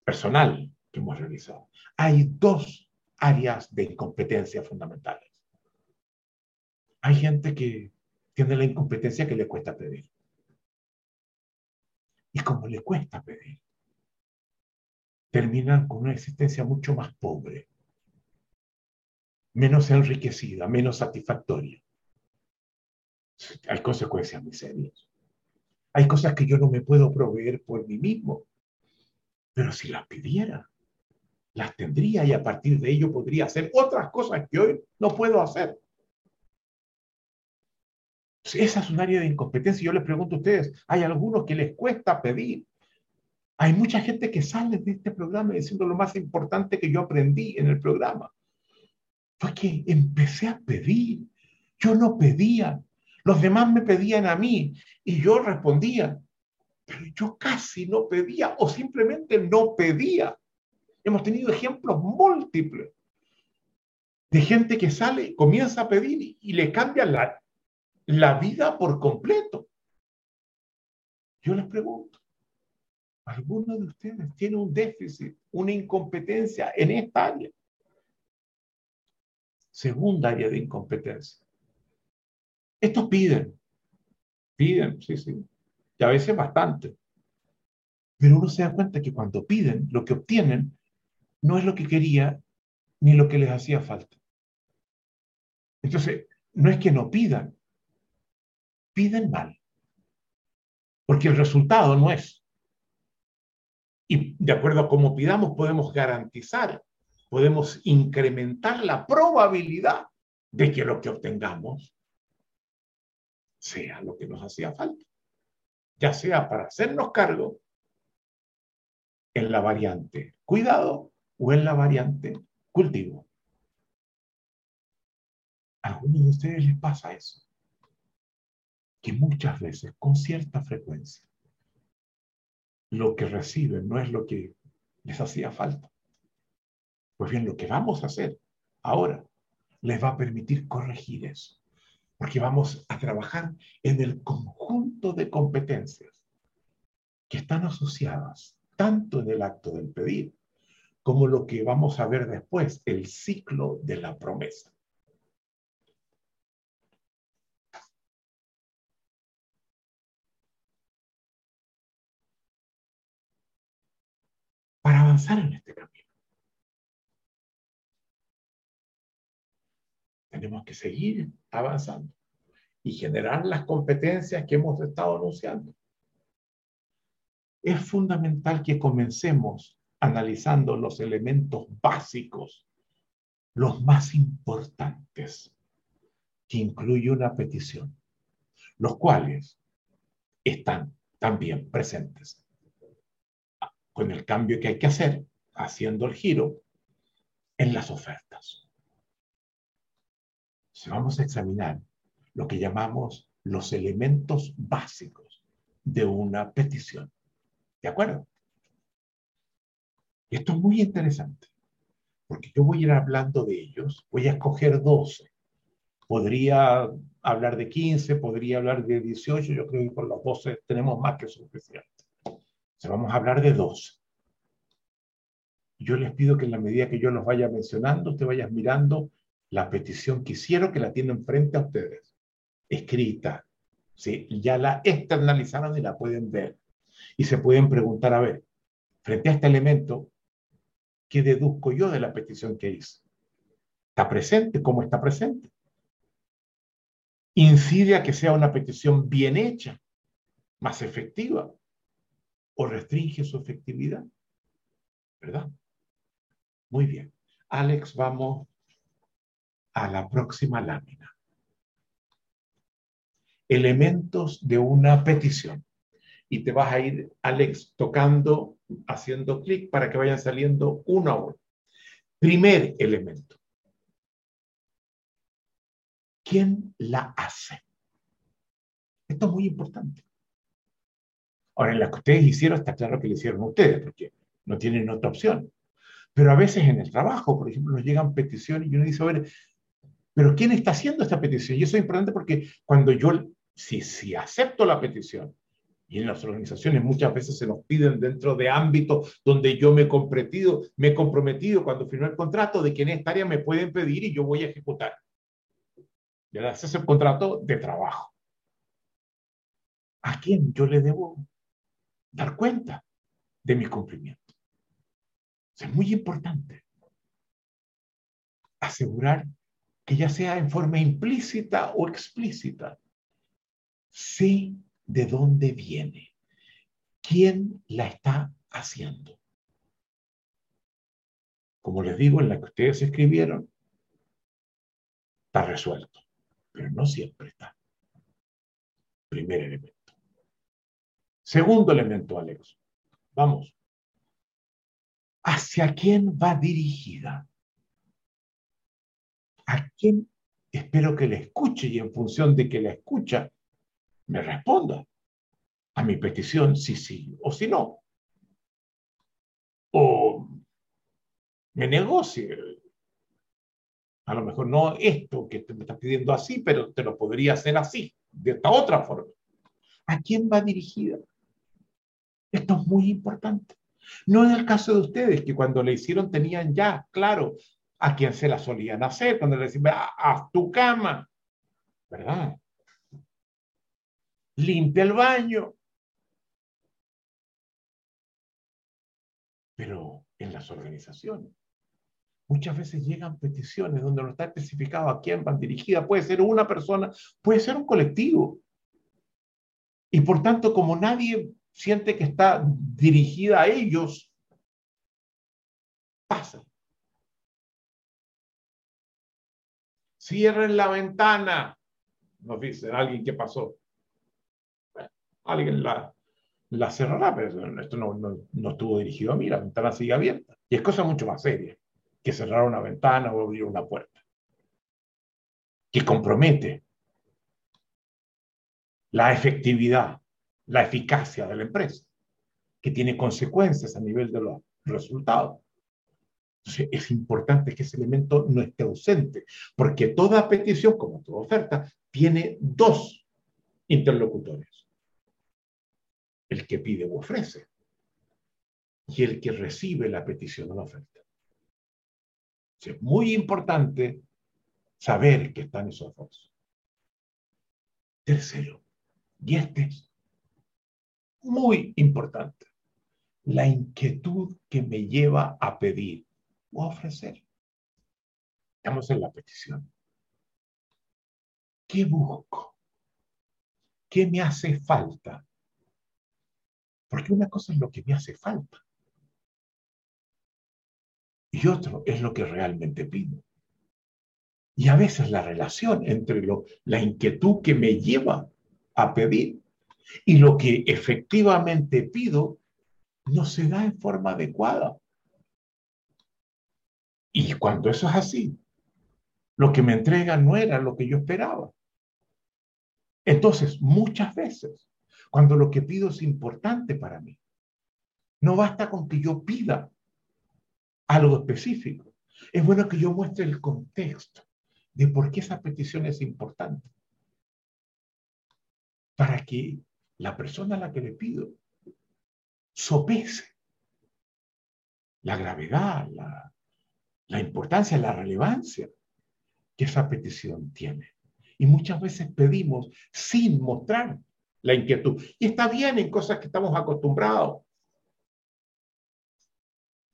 personal que hemos realizado. Hay dos áreas de incompetencia fundamentales. Hay gente que tiene la incompetencia que le cuesta pedir. Y como le cuesta pedir, terminan con una existencia mucho más pobre, menos enriquecida, menos satisfactoria. Hay consecuencias muy serias. Hay cosas que yo no me puedo proveer por mí mismo, pero si las pidiera, las tendría y a partir de ello podría hacer otras cosas que hoy no puedo hacer. Esa es un área de incompetencia. Yo les pregunto a ustedes, hay algunos que les cuesta pedir. Hay mucha gente que sale de este programa diciendo lo más importante que yo aprendí en el programa. Fue que empecé a pedir. Yo no pedía. Los demás me pedían a mí y yo respondía. Pero yo casi no pedía o simplemente no pedía. Hemos tenido ejemplos múltiples de gente que sale, comienza a pedir y le cambia la, la vida por completo. Yo les pregunto, ¿alguno de ustedes tiene un déficit, una incompetencia en esta área? Segunda área de incompetencia. Estos piden, piden, sí, sí, y a veces bastante. Pero uno se da cuenta que cuando piden, lo que obtienen no es lo que quería ni lo que les hacía falta. Entonces, no es que no pidan, piden mal. Porque el resultado no es. Y de acuerdo a cómo pidamos, podemos garantizar, podemos incrementar la probabilidad de que lo que obtengamos sea lo que nos hacía falta. Ya sea para hacernos cargo en la variante cuidado o en la variante cultivo. ¿A algunos de ustedes les pasa eso? Que muchas veces, con cierta frecuencia, lo que reciben no es lo que les hacía falta. Pues bien, lo que vamos a hacer ahora les va a permitir corregir eso, porque vamos a trabajar en el conjunto de competencias que están asociadas tanto en el acto del pedir como lo que vamos a ver después, el ciclo de la promesa. Avanzar en este camino, tenemos que seguir avanzando y generar las competencias que hemos estado anunciando. Es fundamental que comencemos analizando los elementos básicos, los más importantes, que incluye una petición, los cuales están también presentes con el cambio que hay que hacer, haciendo el giro en las ofertas. Si vamos a examinar lo que llamamos los elementos básicos de una petición. ¿De acuerdo? Esto es muy interesante, porque yo voy a ir hablando de ellos, voy a escoger 12. Podría hablar de 15, podría hablar de 18, yo creo que por los 12 tenemos más que suficiente. Vamos a hablar de 12. Yo les pido que en la medida que yo los vaya mencionando, usted vayas mirando la petición que hicieron, que la tienen frente a ustedes, escrita. ¿sí? Ya la externalizaron y la pueden ver. Y se pueden preguntar, a ver, frente a este elemento, ¿Qué deduzco yo de la petición que hice? ¿Está presente? ¿Cómo está presente? ¿Incide a que sea una petición bien hecha, más efectiva? ¿O restringe su efectividad? ¿Verdad? Muy bien. Alex, vamos a la próxima lámina. Elementos de una petición. Y te vas a ir, Alex, tocando haciendo clic para que vayan saliendo uno a uno. Primer elemento. ¿Quién la hace? Esto es muy importante. Ahora, en la que ustedes hicieron, está claro que lo hicieron ustedes, porque no tienen otra opción. Pero a veces en el trabajo, por ejemplo, nos llegan peticiones y uno dice, a ver, pero ¿quién está haciendo esta petición? Y eso es importante porque cuando yo, si, si acepto la petición y en las organizaciones muchas veces se nos piden dentro de ámbitos donde yo me he comprometido, me he comprometido cuando firmé el contrato de que en esta área me pueden pedir y yo voy a ejecutar. ese es el contrato de trabajo. ¿A quién yo le debo dar cuenta de mi cumplimiento? Es muy importante asegurar que ya sea en forma implícita o explícita, sé de dónde viene, quién la está haciendo. Como les digo, en la que ustedes escribieron, está resuelto, pero no siempre está. Primer elemento. Segundo elemento, Alex. Vamos. ¿Hacia quién va dirigida? ¿A quién espero que le escuche y en función de que la escucha me responda a mi petición si sí o si no? O me negocie. A lo mejor no esto que te me estás pidiendo así, pero te lo podría hacer así, de esta otra forma. ¿A quién va dirigida? Esto es muy importante. No en el caso de ustedes, que cuando le hicieron tenían ya claro a quien se la solían hacer, cuando le decían, haz tu cama, ¿verdad? Limpia el baño. Pero en las organizaciones, muchas veces llegan peticiones donde no está especificado a quién van dirigidas. Puede ser una persona, puede ser un colectivo. Y por tanto, como nadie siente que está dirigida a ellos, pasa. Cierren la ventana, nos dice alguien que pasó. alguien la, la cerrará, pero esto no, no, estuvo dirigido a mí, la ventana sigue abierta. Y es cosa mucho más seria que cerrar una ventana o abrir una puerta, que compromete la efectividad, la eficacia de la empresa, que tiene consecuencias a nivel de los resultados. Entonces, es importante que ese elemento no esté ausente, porque toda petición, como toda oferta, tiene dos interlocutores. El que pide o ofrece y el que recibe la petición o la oferta. es muy importante saber que están esos dos. Tercero, y este es muy importante, la inquietud que me lleva a pedir o ofrecer. Estamos en la petición. ¿Qué busco? ¿Qué me hace falta? Porque una cosa es lo que me hace falta. Y otro es lo que realmente pido. Y a veces la relación entre lo, la inquietud que me lleva a pedir y lo que efectivamente pido no se da en forma adecuada. Y cuando eso es así, lo que me entrega no era lo que yo esperaba. Entonces, muchas veces, cuando lo que pido es importante para mí, no basta con que yo pida algo específico. Es bueno que yo muestre el contexto de por qué esa petición es importante. Para que la persona a la que le pido sopese la gravedad, la, importancia, la relevancia que esa petición tiene. Y muchas veces pedimos sin mostrar la inquietud. Y está bien en cosas que estamos acostumbrados.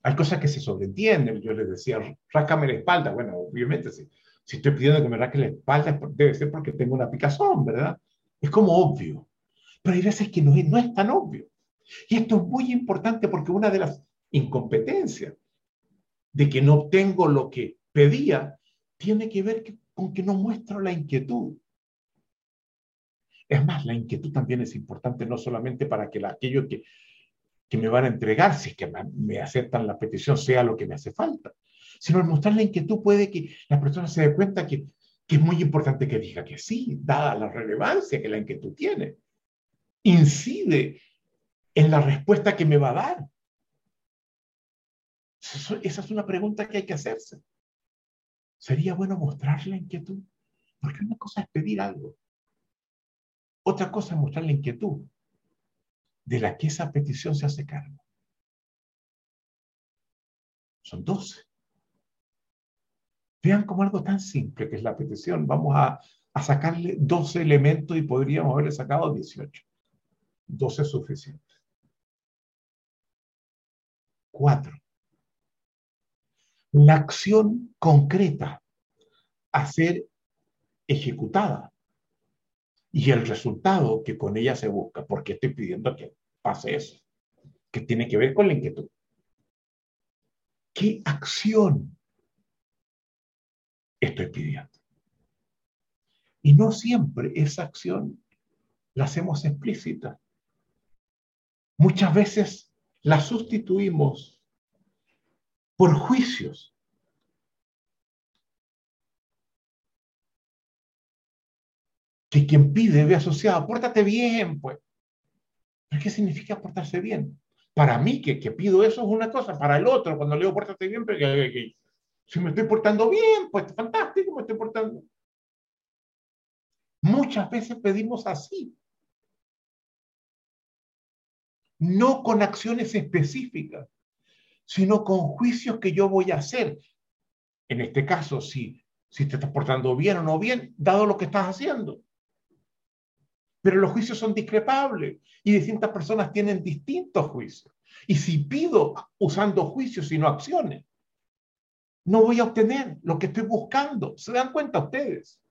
Hay cosas que se sobreentienden. Yo les decía, rácame la espalda. Bueno, obviamente, si, si estoy pidiendo que me raque la espalda, debe ser porque tengo una picazón, ¿verdad? Es como obvio. Pero hay veces que no es, no es tan obvio. Y esto es muy importante porque una de las incompetencias de que no obtengo lo que pedía, tiene que ver con que no muestro la inquietud. Es más, la inquietud también es importante no solamente para que aquello que, que me van a entregar, si es que me, aceptan la petición, sea lo que me hace falta, sino al mostrar la inquietud puede que la persona se dé cuenta que, que es muy importante que diga que sí, dada la relevancia que la inquietud tiene. Incide en la respuesta que me va a dar. Esa es una pregunta que hay que hacerse. Sería bueno mostrar la inquietud, porque una cosa es pedir algo, otra cosa es mostrar la inquietud de la que esa petición se hace cargo. Son doce. Vean como algo tan simple que es la petición. Vamos a a sacarle 12 elementos y podríamos haberle sacado 18. 12 es suficiente. Cuatro. La acción concreta a ser ejecutada y el resultado que con ella se busca. porque estoy pidiendo que pase eso? Que tiene que ver con la inquietud. ¿Qué acción estoy pidiendo? Y no siempre esa acción la hacemos explícita. Muchas veces la sustituimos por juicios. Que quien pide ve asociado, pórtate bien, pues. ¿Pero qué significa portarse bien? Para mí, que, que pido eso es una cosa, para el otro, cuando le digo pórtate bien, pero que, si me estoy portando bien, pues fantástico, me estoy portando. Muchas veces pedimos así no con acciones específicas, sino con juicios que yo voy a hacer. En este caso, si, si te estás portando bien o no bien, dado lo que estás haciendo. Pero los juicios son discrepables y distintas personas tienen distintos juicios. Y si pido usando juicios y no acciones, no voy a obtener lo que estoy buscando. ¿Se dan cuenta ustedes?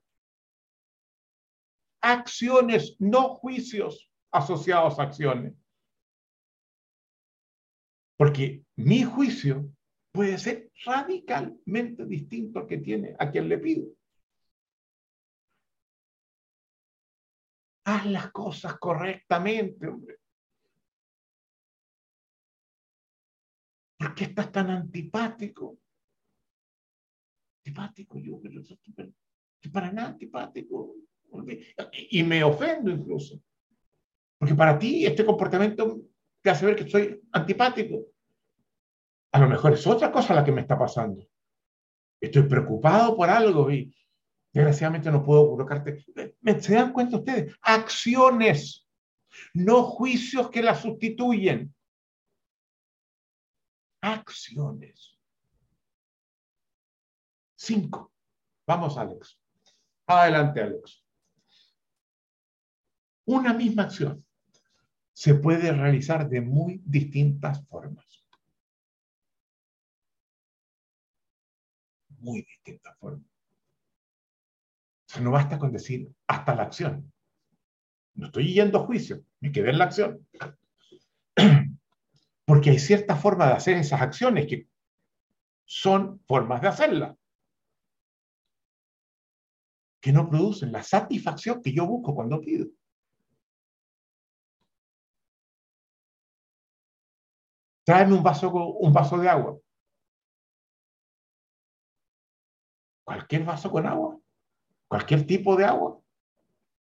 Acciones, no juicios asociados a acciones. Porque mi juicio puede ser radicalmente distinto al que tiene a quien le pido. Haz las cosas correctamente, hombre. ¿Por qué estás tan antipático? Antipático, yo, pero para nada antipático. Y me ofendo incluso. Porque para ti este comportamiento te hace ver que soy antipático. A lo mejor es otra cosa la que me está pasando. Estoy preocupado por algo y desgraciadamente no puedo colocarte. ¿Se dan cuenta ustedes? Acciones, no juicios que la sustituyen. Acciones. Cinco. Vamos, Alex. Adelante, Alex. Una misma acción se puede realizar de muy distintas formas. Muy distintas formas. O sea, no basta con decir hasta la acción. No estoy yendo a juicio, me quedé en la acción. Porque hay cierta forma de hacer esas acciones que son formas de hacerlas que no producen la satisfacción que yo busco cuando pido. Tráeme un vaso, un vaso de agua. Cualquier vaso con agua. Cualquier tipo de agua.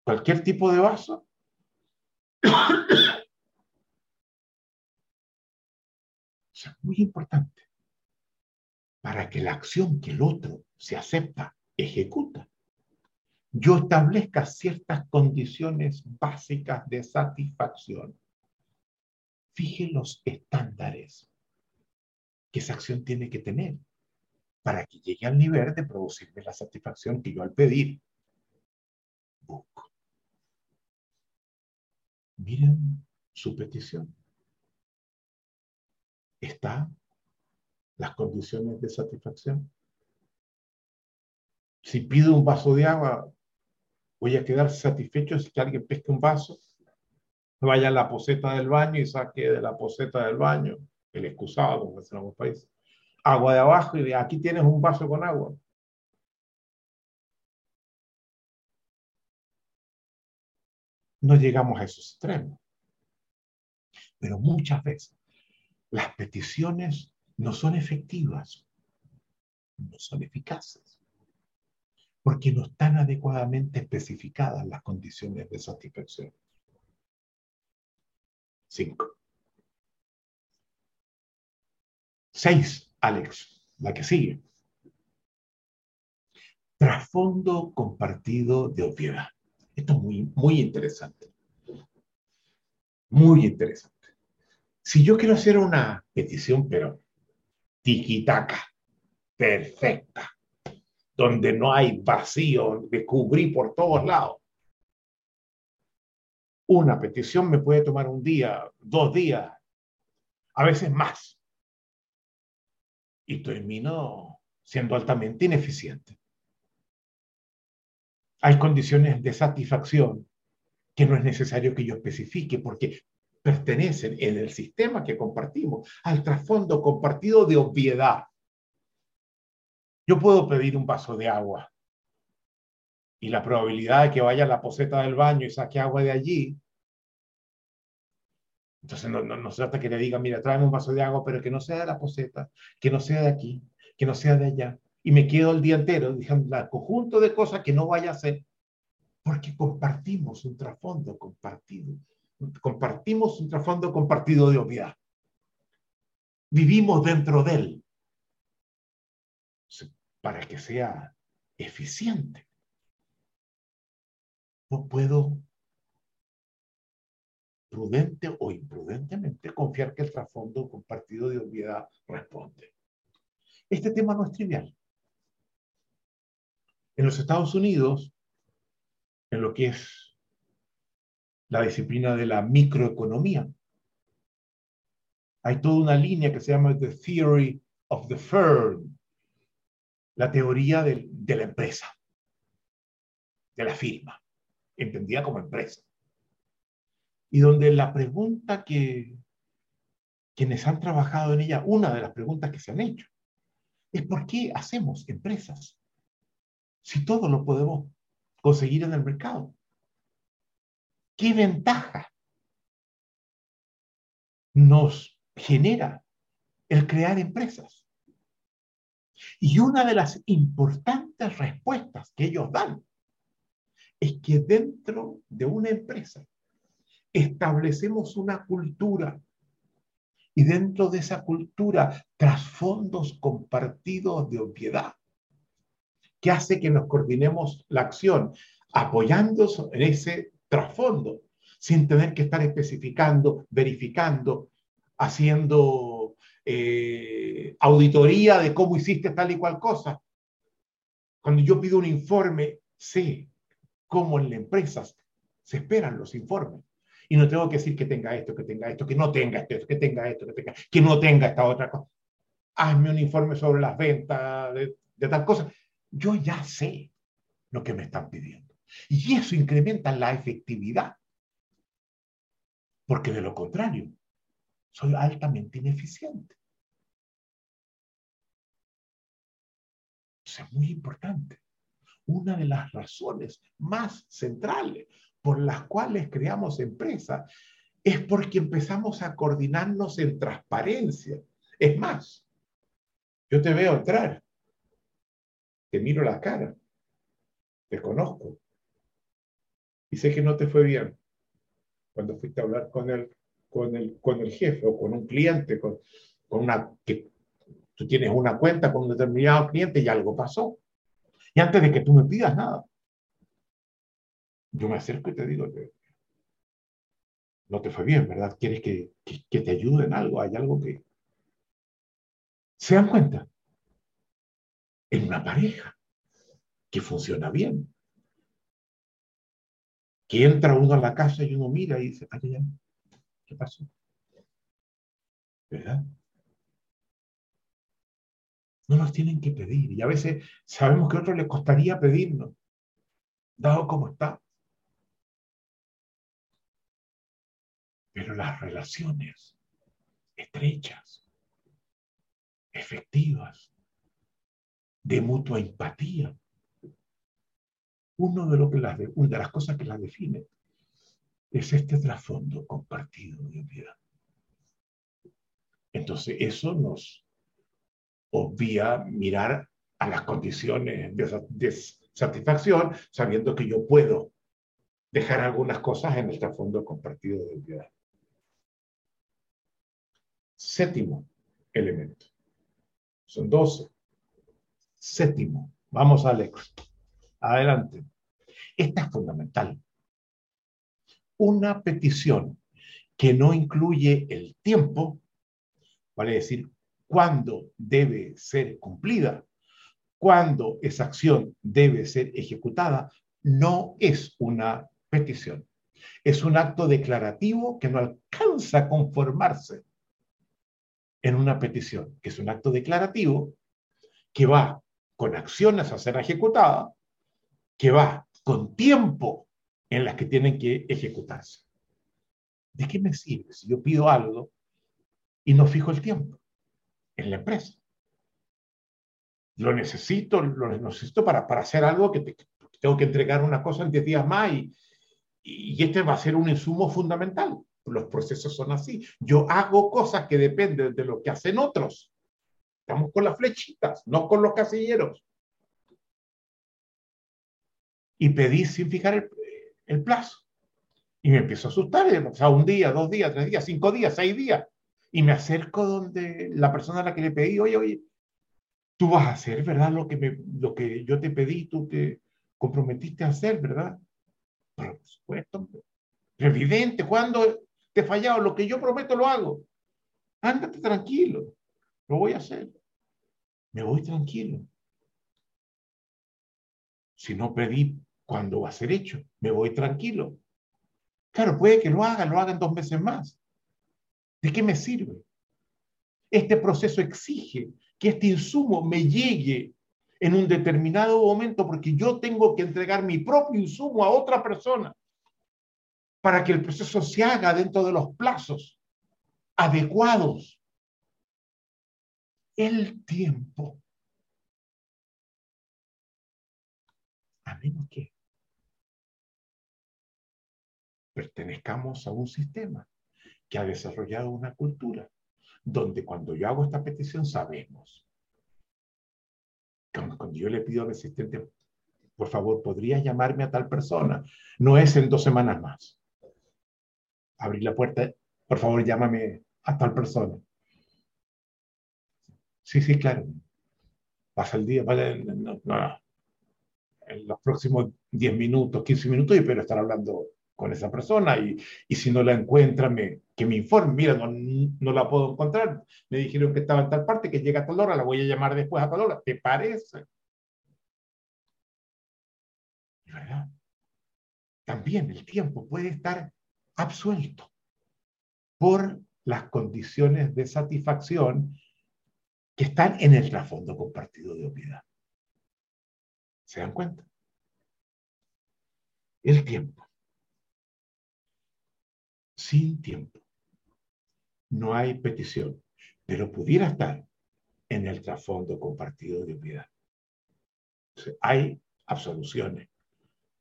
Cualquier tipo de vaso. es muy importante para que la acción que el otro se acepta, ejecuta, yo establezca ciertas condiciones básicas de satisfacción fije los estándares que esa acción tiene que tener para que llegue al nivel de producirme la satisfacción que yo al pedir busco. Miren su petición. ¿Está las condiciones de satisfacción? Si pido un vaso de agua, voy a quedar satisfecho si alguien pesque un vaso vaya a la poseta del baño y saque de la poseta del baño el excusado, como decimos en los países, agua de abajo y de aquí tienes un vaso con agua. No llegamos a esos extremos. Pero muchas veces las peticiones no son efectivas, no son eficaces, porque no están adecuadamente especificadas las condiciones de satisfacción. Cinco. Seis, Alex, la que sigue. Trasfondo compartido de obviedad. Esto es muy, muy interesante. Muy interesante. Si yo quiero hacer una petición, pero tiquitaca, perfecta, donde no hay vacío, de cubrir por todos lados. Una petición me puede tomar un día, dos días, a veces más. Y termino siendo altamente ineficiente. Hay condiciones de satisfacción que no es necesario que yo especifique porque pertenecen en el sistema que compartimos al trasfondo compartido de obviedad. Yo puedo pedir un vaso de agua y la probabilidad de que vaya a la poseta del baño y saque agua de allí. Entonces no, no, se trata que le diga, mira, tráeme un vaso de agua, pero que no sea de la poseta, que no sea de aquí, que no sea de allá. Y me quedo el día entero diciendo el conjunto de cosas que no vaya a hacer, porque compartimos un trasfondo compartido compartimos un trasfondo compartido de obviedad. Vivimos dentro de él para que sea eficiente. No puedo prudente o imprudentemente confiar que el trasfondo compartido de obviedad responde. Este tema no es trivial. En los Estados Unidos, en lo que es la disciplina de la microeconomía. Hay toda una línea que se llama The Theory of the Firm, la teoría de, de la empresa, de la firma, entendida como empresa. Y donde la pregunta que quienes han trabajado en ella, una de las preguntas que se han hecho, es por qué hacemos empresas si todo lo podemos conseguir en el mercado. ¿Qué ventaja nos genera el crear empresas? Y una de las importantes respuestas que ellos dan es que dentro de una empresa establecemos una cultura y dentro de esa cultura trasfondos compartidos de obviedad que hace que nos coordinemos la acción apoyándonos en ese trasfondo, sin tener que estar especificando, verificando, haciendo eh, auditoría de cómo hiciste tal y cual cosa. Cuando yo pido un informe, sé cómo en las empresas se esperan los informes. Y no tengo que decir que tenga esto, que tenga esto, que no tenga esto, que tenga esto, que tenga, que no tenga esta otra cosa. Hazme un informe sobre las ventas de, de tal cosa. Yo ya sé lo que me están pidiendo. Y eso incrementa la efectividad. Porque de lo contrario, soy altamente ineficiente. Eso es muy importante. Una de las razones más centrales por las cuales creamos empresas es porque empezamos a coordinarnos en transparencia. Es más, yo te veo entrar, te miro la cara, te conozco, y sé que no te fue bien cuando fuiste a hablar con el, con el, con el jefe o con un cliente, con, con una, tú tienes una cuenta con un determinado cliente y algo pasó. Y antes de que tú me pidas nada, yo me acerco y te digo, no te fue bien, ¿verdad? ¿Quieres que, que, te ayude en algo? ¿Hay algo que... ¿Se dan cuenta? En una pareja que funciona bien, que entra uno a la casa y uno mira y dice, ay, ya, ¿qué pasó? ¿Verdad? No nos tienen que pedir. Y a veces sabemos que a otros les costaría pedirnos, dado como está. Pero las relaciones estrechas, efectivas, de mutua empatía, uno de, lo que las de, una de las cosas que las define es este trasfondo compartido de vida. Entonces, eso nos obvia mirar a las condiciones de, satisfacción, sabiendo que yo puedo dejar algunas cosas en el trasfondo compartido de vida. Séptimo elemento. Son doce. Séptimo. Vamos, Alex. Adelante. Esta es fundamental. Una petición que no incluye el tiempo, vale decir, cuándo debe ser cumplida, cuando esa acción debe ser ejecutada, no es una petición. Es un acto declarativo que no alcanza a conformarse en una petición, que es un acto declarativo que va con acciones a ser ejecutadas, que va con tiempo en las que tienen que ejecutarse. ¿De qué me sirve si yo pido algo y no fijo el tiempo en la empresa? Lo necesito, lo necesito para, para hacer algo que tengo que entregar una cosa en 10 días más y, y este va a ser un insumo fundamental. Los procesos son así. Yo hago cosas que dependen de lo que hacen otros. Estamos con las flechitas, no con los casilleros. Y pedí sin fijar el, el plazo. Y me empiezo a asustar. O sea, un día, dos días, tres días, cinco días, seis días. Y me acerco donde la persona a la que le pedí, oye, oye, tú vas a hacer, ¿verdad? Lo que, me, lo que yo te pedí, tú te comprometiste a hacer, ¿verdad? Por supuesto. Evidente, cuando te he fallado, lo que yo prometo lo hago. Ándate tranquilo, lo voy a hacer. Me voy tranquilo. Si no pedí cuando va a ser hecho, me voy tranquilo. Claro, puede que lo haga, lo hagan dos meses más. ¿De qué me sirve? Este proceso exige que este insumo me llegue en un determinado momento porque yo tengo que entregar mi propio insumo a otra persona para que el proceso se haga dentro de los plazos adecuados. El tiempo. A menos que pertenezcamos a un sistema que ha desarrollado una cultura donde cuando yo hago esta petición sabemos. Cuando yo le pido al asistente, por favor, ¿podrías llamarme a tal persona? No es en dos semanas más. Abrir la puerta, por favor, llámame a tal persona. Sí, sí, claro. Pasa el día, vale, no, no, en los próximos 10 minutos, 15 minutos, y espero estar hablando con esa persona y, y si no la encuentra, me, que me informe. Mira, no, no, la puedo encontrar. Me dijeron que estaba en tal parte, que llega a tal hora, la voy a llamar después a tal hora. ¿Te parece? ¿Verdad? También el tiempo puede estar absuelto por las condiciones de satisfacción que están en el trasfondo compartido de obviedad. ¿Se dan cuenta? El tiempo sin tiempo. No hay petición, pero pudiera estar en el trasfondo compartido de piedad. hay absoluciones.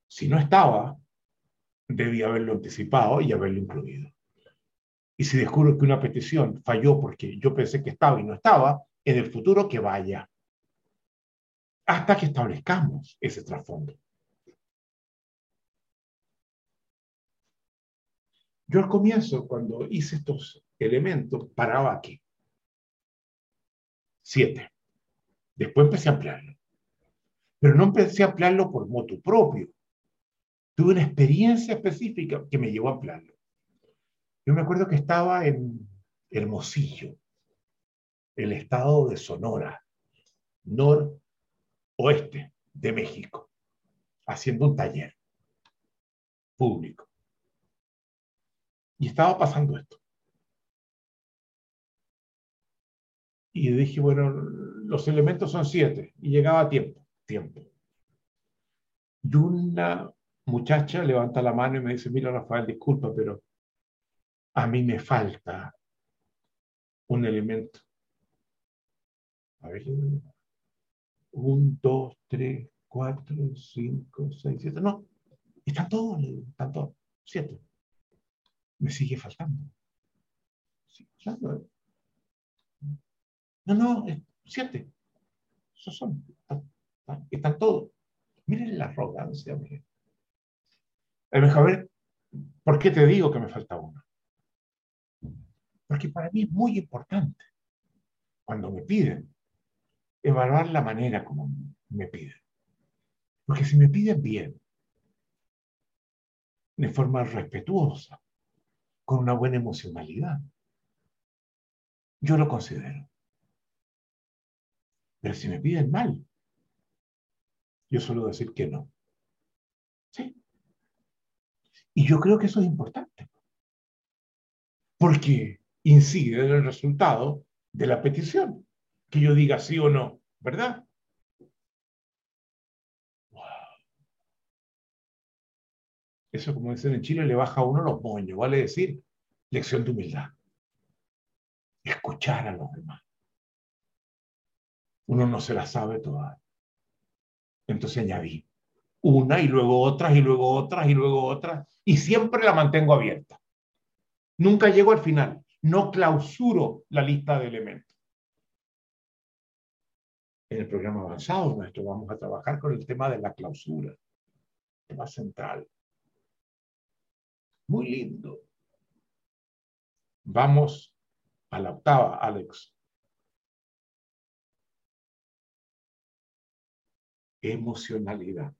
Si no estaba, debía haberlo anticipado y haberlo incluido. Y si descubro que una petición falló porque yo pensé que estaba y no estaba, en el futuro que vaya. Hasta que establezcamos ese trasfondo. Yo al comienzo, cuando hice estos elementos, paraba aquí. Siete. Después empecé a ampliarlo. Pero no empecé a ampliarlo por moto propio. Tuve una experiencia específica que me llevó a ampliarlo. Yo me acuerdo que estaba en Hermosillo, el estado de Sonora, noroeste de México, haciendo un taller público. Y estaba pasando esto. Y dije, bueno, los elementos son siete. Y llegaba a tiempo, tiempo. Y una muchacha levanta la mano y me dice, mira Rafael, disculpa, pero a mí me falta un elemento. A ver, un, dos, tres, cuatro, cinco, seis, siete. No, están todos, están todos, siete me sigue faltando. No, no, siete. Esos son. Están, todos. Miren la arrogancia, miren. A ver, ¿por qué te digo que me falta uno? Porque para mí es muy importante, cuando me piden, evaluar la manera como me piden. Porque si me piden bien, de forma respetuosa, con una buena emocionalidad. Yo lo considero. Pero si me piden mal, Yo suelo decir que no. ¿Sí? Y yo creo que eso es importante. Porque incide en el resultado de la petición. Que yo diga sí o no, ¿verdad? Eso, como dicen en Chile, le baja a uno los moños, vale decir, lección de humildad. Escuchar a los demás. Uno no se la sabe toda. Entonces añadí una y luego otras y luego otras y luego otras y siempre la mantengo abierta. Nunca llego al final. No clausuro la lista de elementos. En el programa avanzado nuestro vamos a trabajar con el tema de la clausura, tema central. Muy lindo. Vamos a la octava, Alex. Emocionalidad.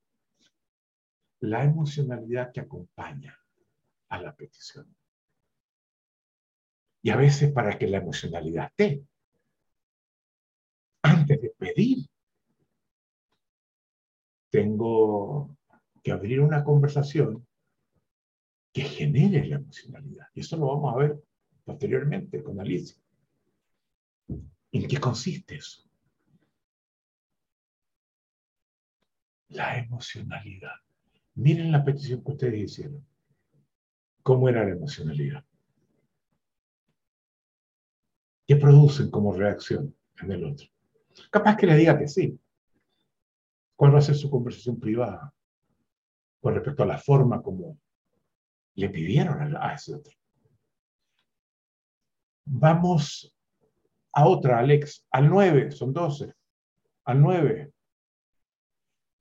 La emocionalidad que acompaña a la petición. Y a veces para que la emocionalidad esté, antes de pedir, tengo que abrir una conversación que genere la emocionalidad. Y eso lo vamos a ver posteriormente con Alicia. ¿En qué consiste eso? La emocionalidad. Miren la petición que ustedes hicieron. ¿Cómo era la emocionalidad? ¿Qué producen como reacción en el otro? Capaz que le diga que sí. ¿Cuál va a ser su conversación privada con respecto a la forma como le pidieron a, ese otro. Vamos a otra, Alex, al 9, son 12, al 9.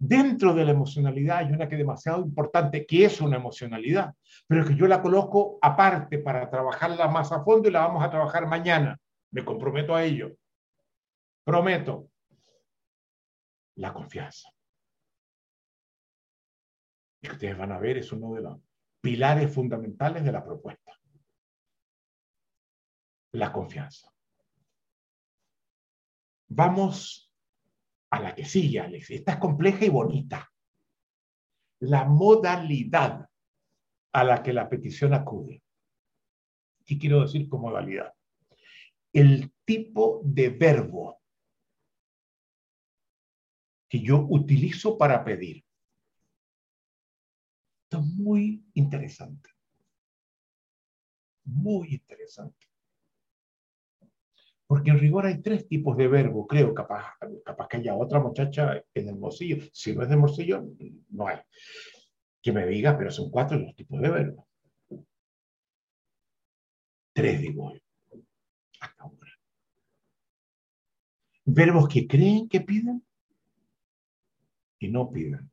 Dentro de la emocionalidad hay una que es demasiado importante, que es una emocionalidad, pero que yo la coloco aparte para trabajarla más a fondo y la vamos a trabajar mañana. Me comprometo a ello. Prometo. La confianza. Y ustedes van a ver, es uno de pilares fundamentales de la propuesta. La confianza. Vamos a la que sigue, Alex. Esta es compleja y bonita. La modalidad a la que la petición acude. ¿Qué quiero decir con modalidad? El tipo de verbo que yo utilizo para pedir. Esto es muy interesante. Muy interesante. Porque en rigor hay tres tipos de verbo, creo, capaz, capaz que haya otra muchacha en el Hermosillo. Si no es de Hermosillo, no hay. Que me diga, pero son cuatro los tipos de verbo. Tres, digo yo. Hasta ahora. Verbos que creen que piden y no piden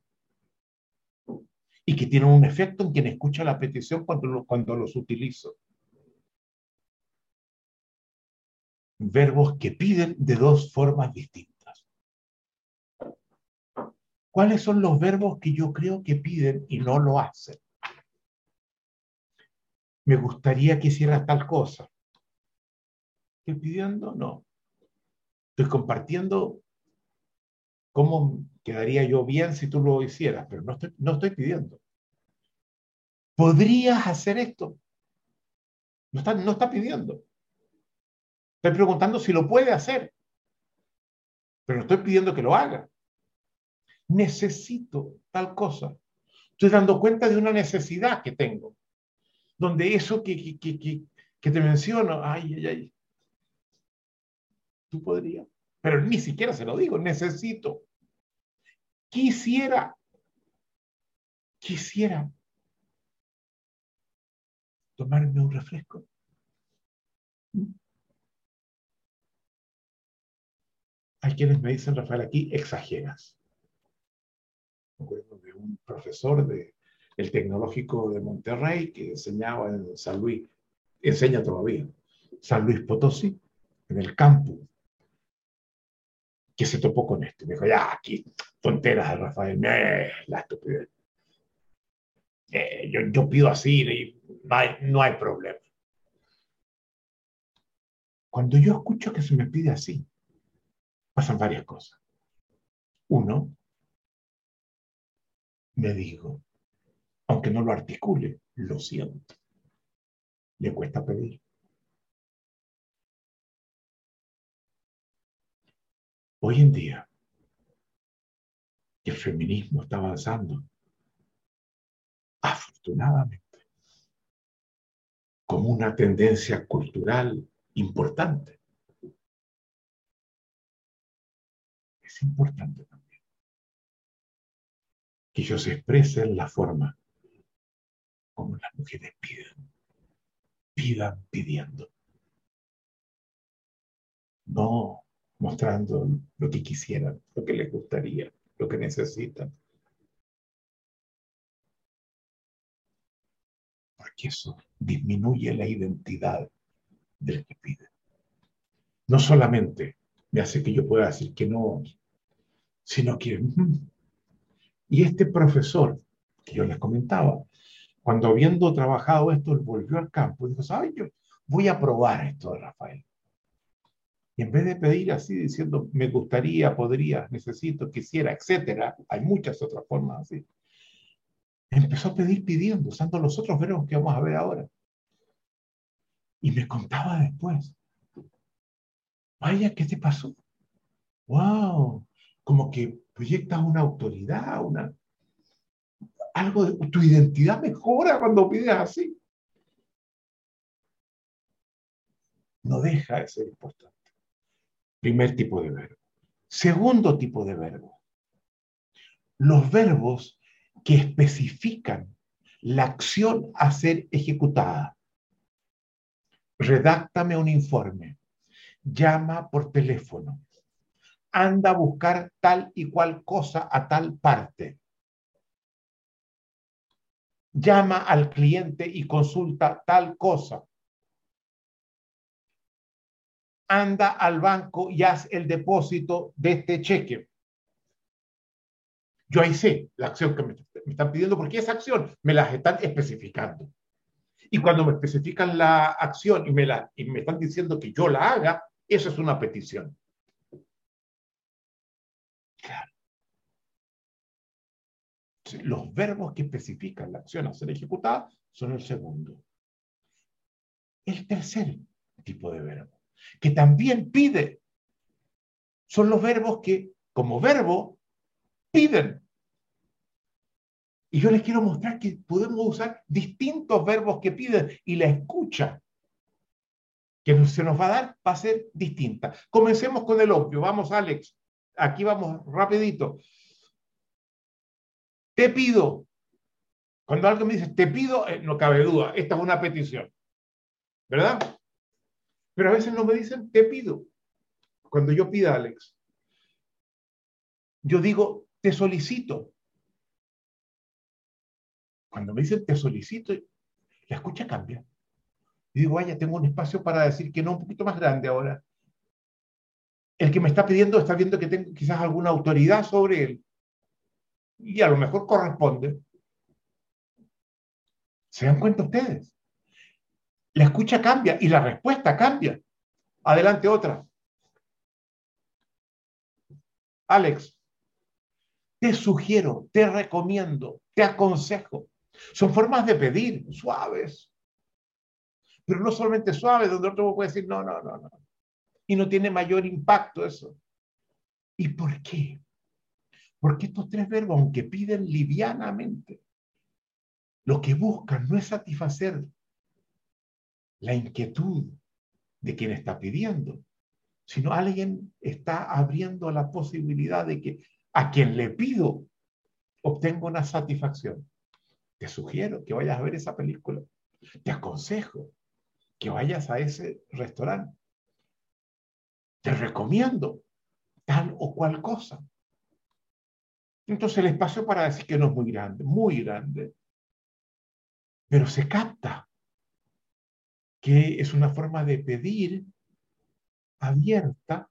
y que tienen un efecto en quien escucha la petición cuando, cuando los utilizo. Verbos que piden de dos formas distintas. ¿Cuáles son los verbos que yo creo que piden y no lo hacen? Me gustaría que hicieras tal cosa. ¿Estoy pidiendo? No. Estoy compartiendo cómo quedaría yo bien si tú lo hicieras, pero no estoy, no estoy pidiendo. ¿Podrías hacer esto? No está, no está pidiendo. Estoy preguntando si lo puede hacer, pero no estoy pidiendo que lo haga. Necesito tal cosa. Estoy dando cuenta de una necesidad que tengo, donde eso que, que, que, que te menciono, ay, ay, ay, tú podrías, pero ni siquiera se lo digo, necesito quisiera, quisiera tomarme un refresco. Hay quienes me dicen, Rafael, aquí exageras. Me acuerdo de un profesor de, del Tecnológico de Monterrey que enseñaba en San Luis, enseña todavía, San Luis Potosí, en el campus que se topó con esto. Me dijo, ya, aquí, tonteras de Rafael, la estupidez. Eh, yo, yo, pido así y no hay, no hay problema. Cuando yo escucho que se me pide así, pasan varias cosas. Uno, me digo, aunque no lo articule, lo siento. Le cuesta pedir. Hoy en día, el feminismo está avanzando, afortunadamente, como una tendencia cultural importante. Es importante también que ellos expresen la forma como las mujeres piden, pidan pidiendo. No mostrando lo que quisieran, lo que les gustaría, lo que necesitan. Porque eso disminuye la identidad del que pide. No solamente me hace que yo pueda decir que no, sino que... Y este profesor que yo les comentaba, cuando habiendo trabajado esto, volvió al campo y dijo, ¿sabes? Yo voy a probar esto de Rafael. Y en vez de pedir así, diciendo, me gustaría, podría, necesito, quisiera, etcétera, hay muchas otras formas así. Empezó a pedir pidiendo, usando los otros verbos que vamos a ver ahora. Y me contaba después, vaya, ¿qué te pasó? ¡Wow! Como que proyectas una autoridad, una, algo de tu identidad mejora cuando pides así. No deja de ser importante. Primer tipo de verbo. Segundo tipo de verbo. Los verbos que especifican la acción a ser ejecutada. Redáctame un informe. Llama por teléfono. Anda a buscar tal y cual cosa a tal parte. Llama al cliente y consulta tal cosa anda al banco y haz el depósito de este cheque. Yo ahí sé la acción que me, están pidiendo, porque esa acción me las están especificando. Y cuando me especifican la acción y me, la, y me están diciendo que yo la haga, eso es una petición. Claro. Los verbos que especifican la acción a ser ejecutada son el segundo. El tercer tipo de verbo que también pide. Son los verbos que, como verbo, piden. Y yo les quiero mostrar que podemos usar distintos verbos que piden y la escucha que se nos va a dar va a ser distinta. Comencemos con el obvio. Vamos, Alex. Aquí vamos rapidito. Te pido. Cuando alguien me dice, te pido, eh, no cabe duda, esta es una petición. ¿Verdad? Pero a veces no me dicen, te pido. Cuando yo pida a Alex, yo digo, te solicito. Cuando me dicen, te solicito, la escucha cambia. Y digo, vaya, tengo un espacio para decir que no, un poquito más grande ahora. El que me está pidiendo está viendo que tengo quizás alguna autoridad sobre él. Y a lo mejor corresponde. ¿Se dan cuenta ustedes? La escucha cambia y la respuesta cambia. Adelante otra. Alex, te sugiero, te recomiendo, te aconsejo. Son formas de pedir, suaves. Pero no solamente suaves, donde otro puede decir, no, no, no, no. Y no tiene mayor impacto eso. ¿Y por qué? Porque estos tres verbos, aunque piden livianamente, lo que buscan no es satisfacer la inquietud de quien está pidiendo, sino alguien está abriendo la posibilidad de que a quien le pido obtenga una satisfacción. Te sugiero que vayas a ver esa película. Te aconsejo que vayas a ese restaurante. Te recomiendo tal o cual cosa. Entonces el espacio para decir que no es muy grande, muy grande, pero se capta que es una forma de pedir abierta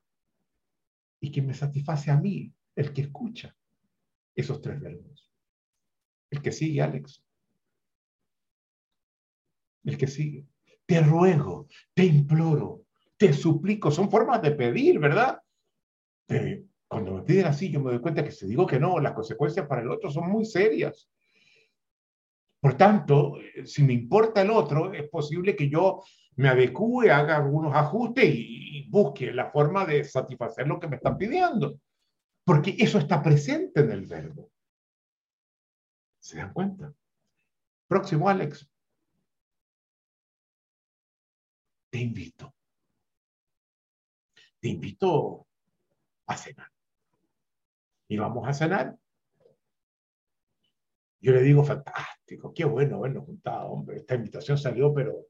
y que me satisface a mí, el que escucha esos tres verbos. El que sigue, Alex. El que sigue. Te ruego, te imploro, te suplico. Son formas de pedir, ¿verdad? Cuando me piden así, yo me doy cuenta que si digo que no, las consecuencias para el otro son muy serias. Por tanto, si me importa el otro, es posible que yo me adecue, haga algunos ajustes y, busque la forma de satisfacer lo que me están pidiendo. Porque eso está presente en el verbo. ¿Se dan cuenta? Próximo, Alex. Te invito. Te invito a cenar. Y vamos a cenar. Yo le digo, fantástico, qué bueno habernos juntado, hombre. Esta invitación salió, pero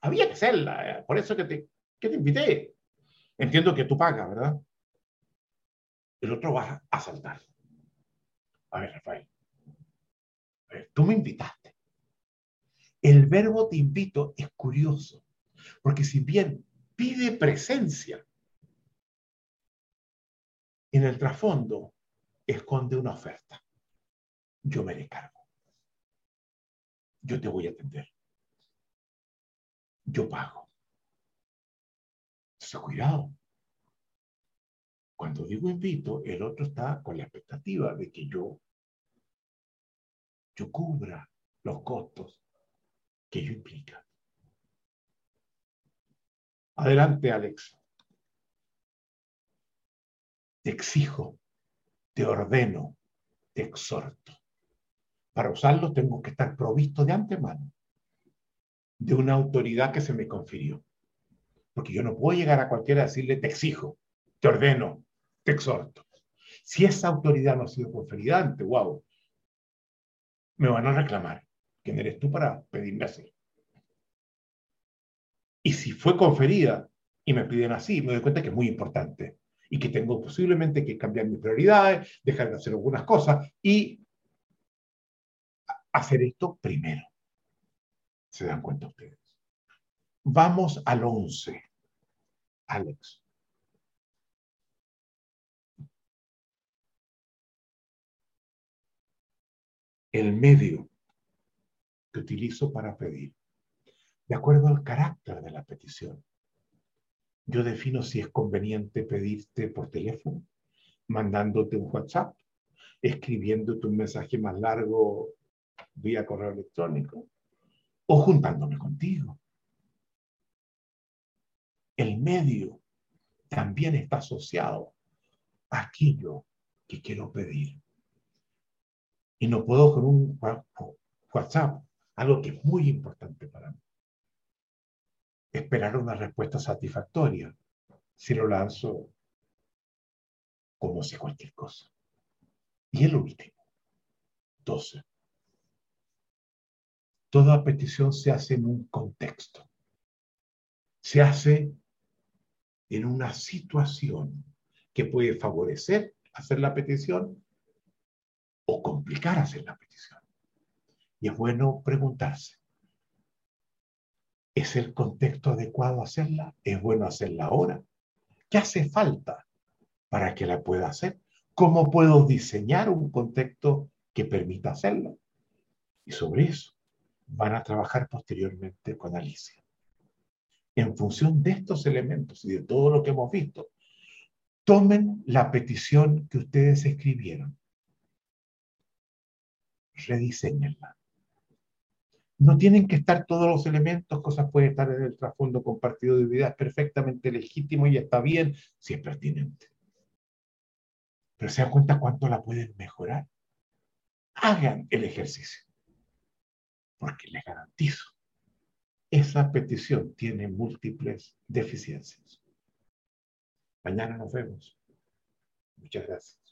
había que hacerla. Eh, por eso que te, que te invité. Entiendo que tú pagas, ¿verdad? El otro va a saltar. A ver, Rafael. A ver, tú me invitaste. El verbo te invito es curioso, porque si bien pide presencia, en el trasfondo esconde una oferta. Yo me cargo. Yo te voy a atender. Yo pago. Entonces, cuidado. Cuando digo invito, el otro está con la expectativa de que yo, yo cubra los costos que ello implica. Adelante, Alex te exijo, te ordeno, te exhorto. Para usarlo tengo que estar provisto de antemano de una autoridad que se me confirió. Porque yo no puedo llegar a cualquiera a decirle, te exijo, te ordeno, te exhorto. Si esa autoridad no ha sido conferida antes, wow, me van a reclamar. ¿Quién eres tú para pedirme así? Y si fue conferida y me piden así, me doy cuenta que es muy importante y que tengo posiblemente que cambiar mis prioridades, dejar de hacer algunas cosas y hacer esto primero. ¿Se dan cuenta ustedes? Vamos al 11. Alex. El medio que utilizo para pedir, de acuerdo al carácter de la petición yo defino si es conveniente pedirte por teléfono, mandándote un WhatsApp, escribiéndote un mensaje más largo vía correo electrónico o juntándome contigo. El medio también está asociado a aquello que quiero pedir. Y no puedo con un WhatsApp, algo que es muy importante para mí esperar una respuesta satisfactoria si lo lanzo como si cualquier cosa. Y el último, 12. Toda petición se hace en un contexto. Se hace en una situación que puede favorecer hacer la petición o complicar hacer la petición. Y es bueno preguntarse, ¿Es el contexto adecuado hacerla? ¿Es bueno hacerla ahora? ¿Qué hace falta para que la pueda hacer? ¿Cómo puedo diseñar un contexto que permita hacerlo? Y sobre eso van a trabajar posteriormente con Alicia. En función de estos elementos y de todo lo que hemos visto, tomen la petición que ustedes escribieron, rediseñenla no tienen que estar todos los elementos, cosas pueden estar en el trasfondo compartido de vida, es perfectamente legítimo y está bien si es pertinente. Pero se dan cuenta cuánto la pueden mejorar. Hagan el ejercicio. Porque les garantizo, esa petición tiene múltiples deficiencias. Mañana nos vemos. Muchas gracias.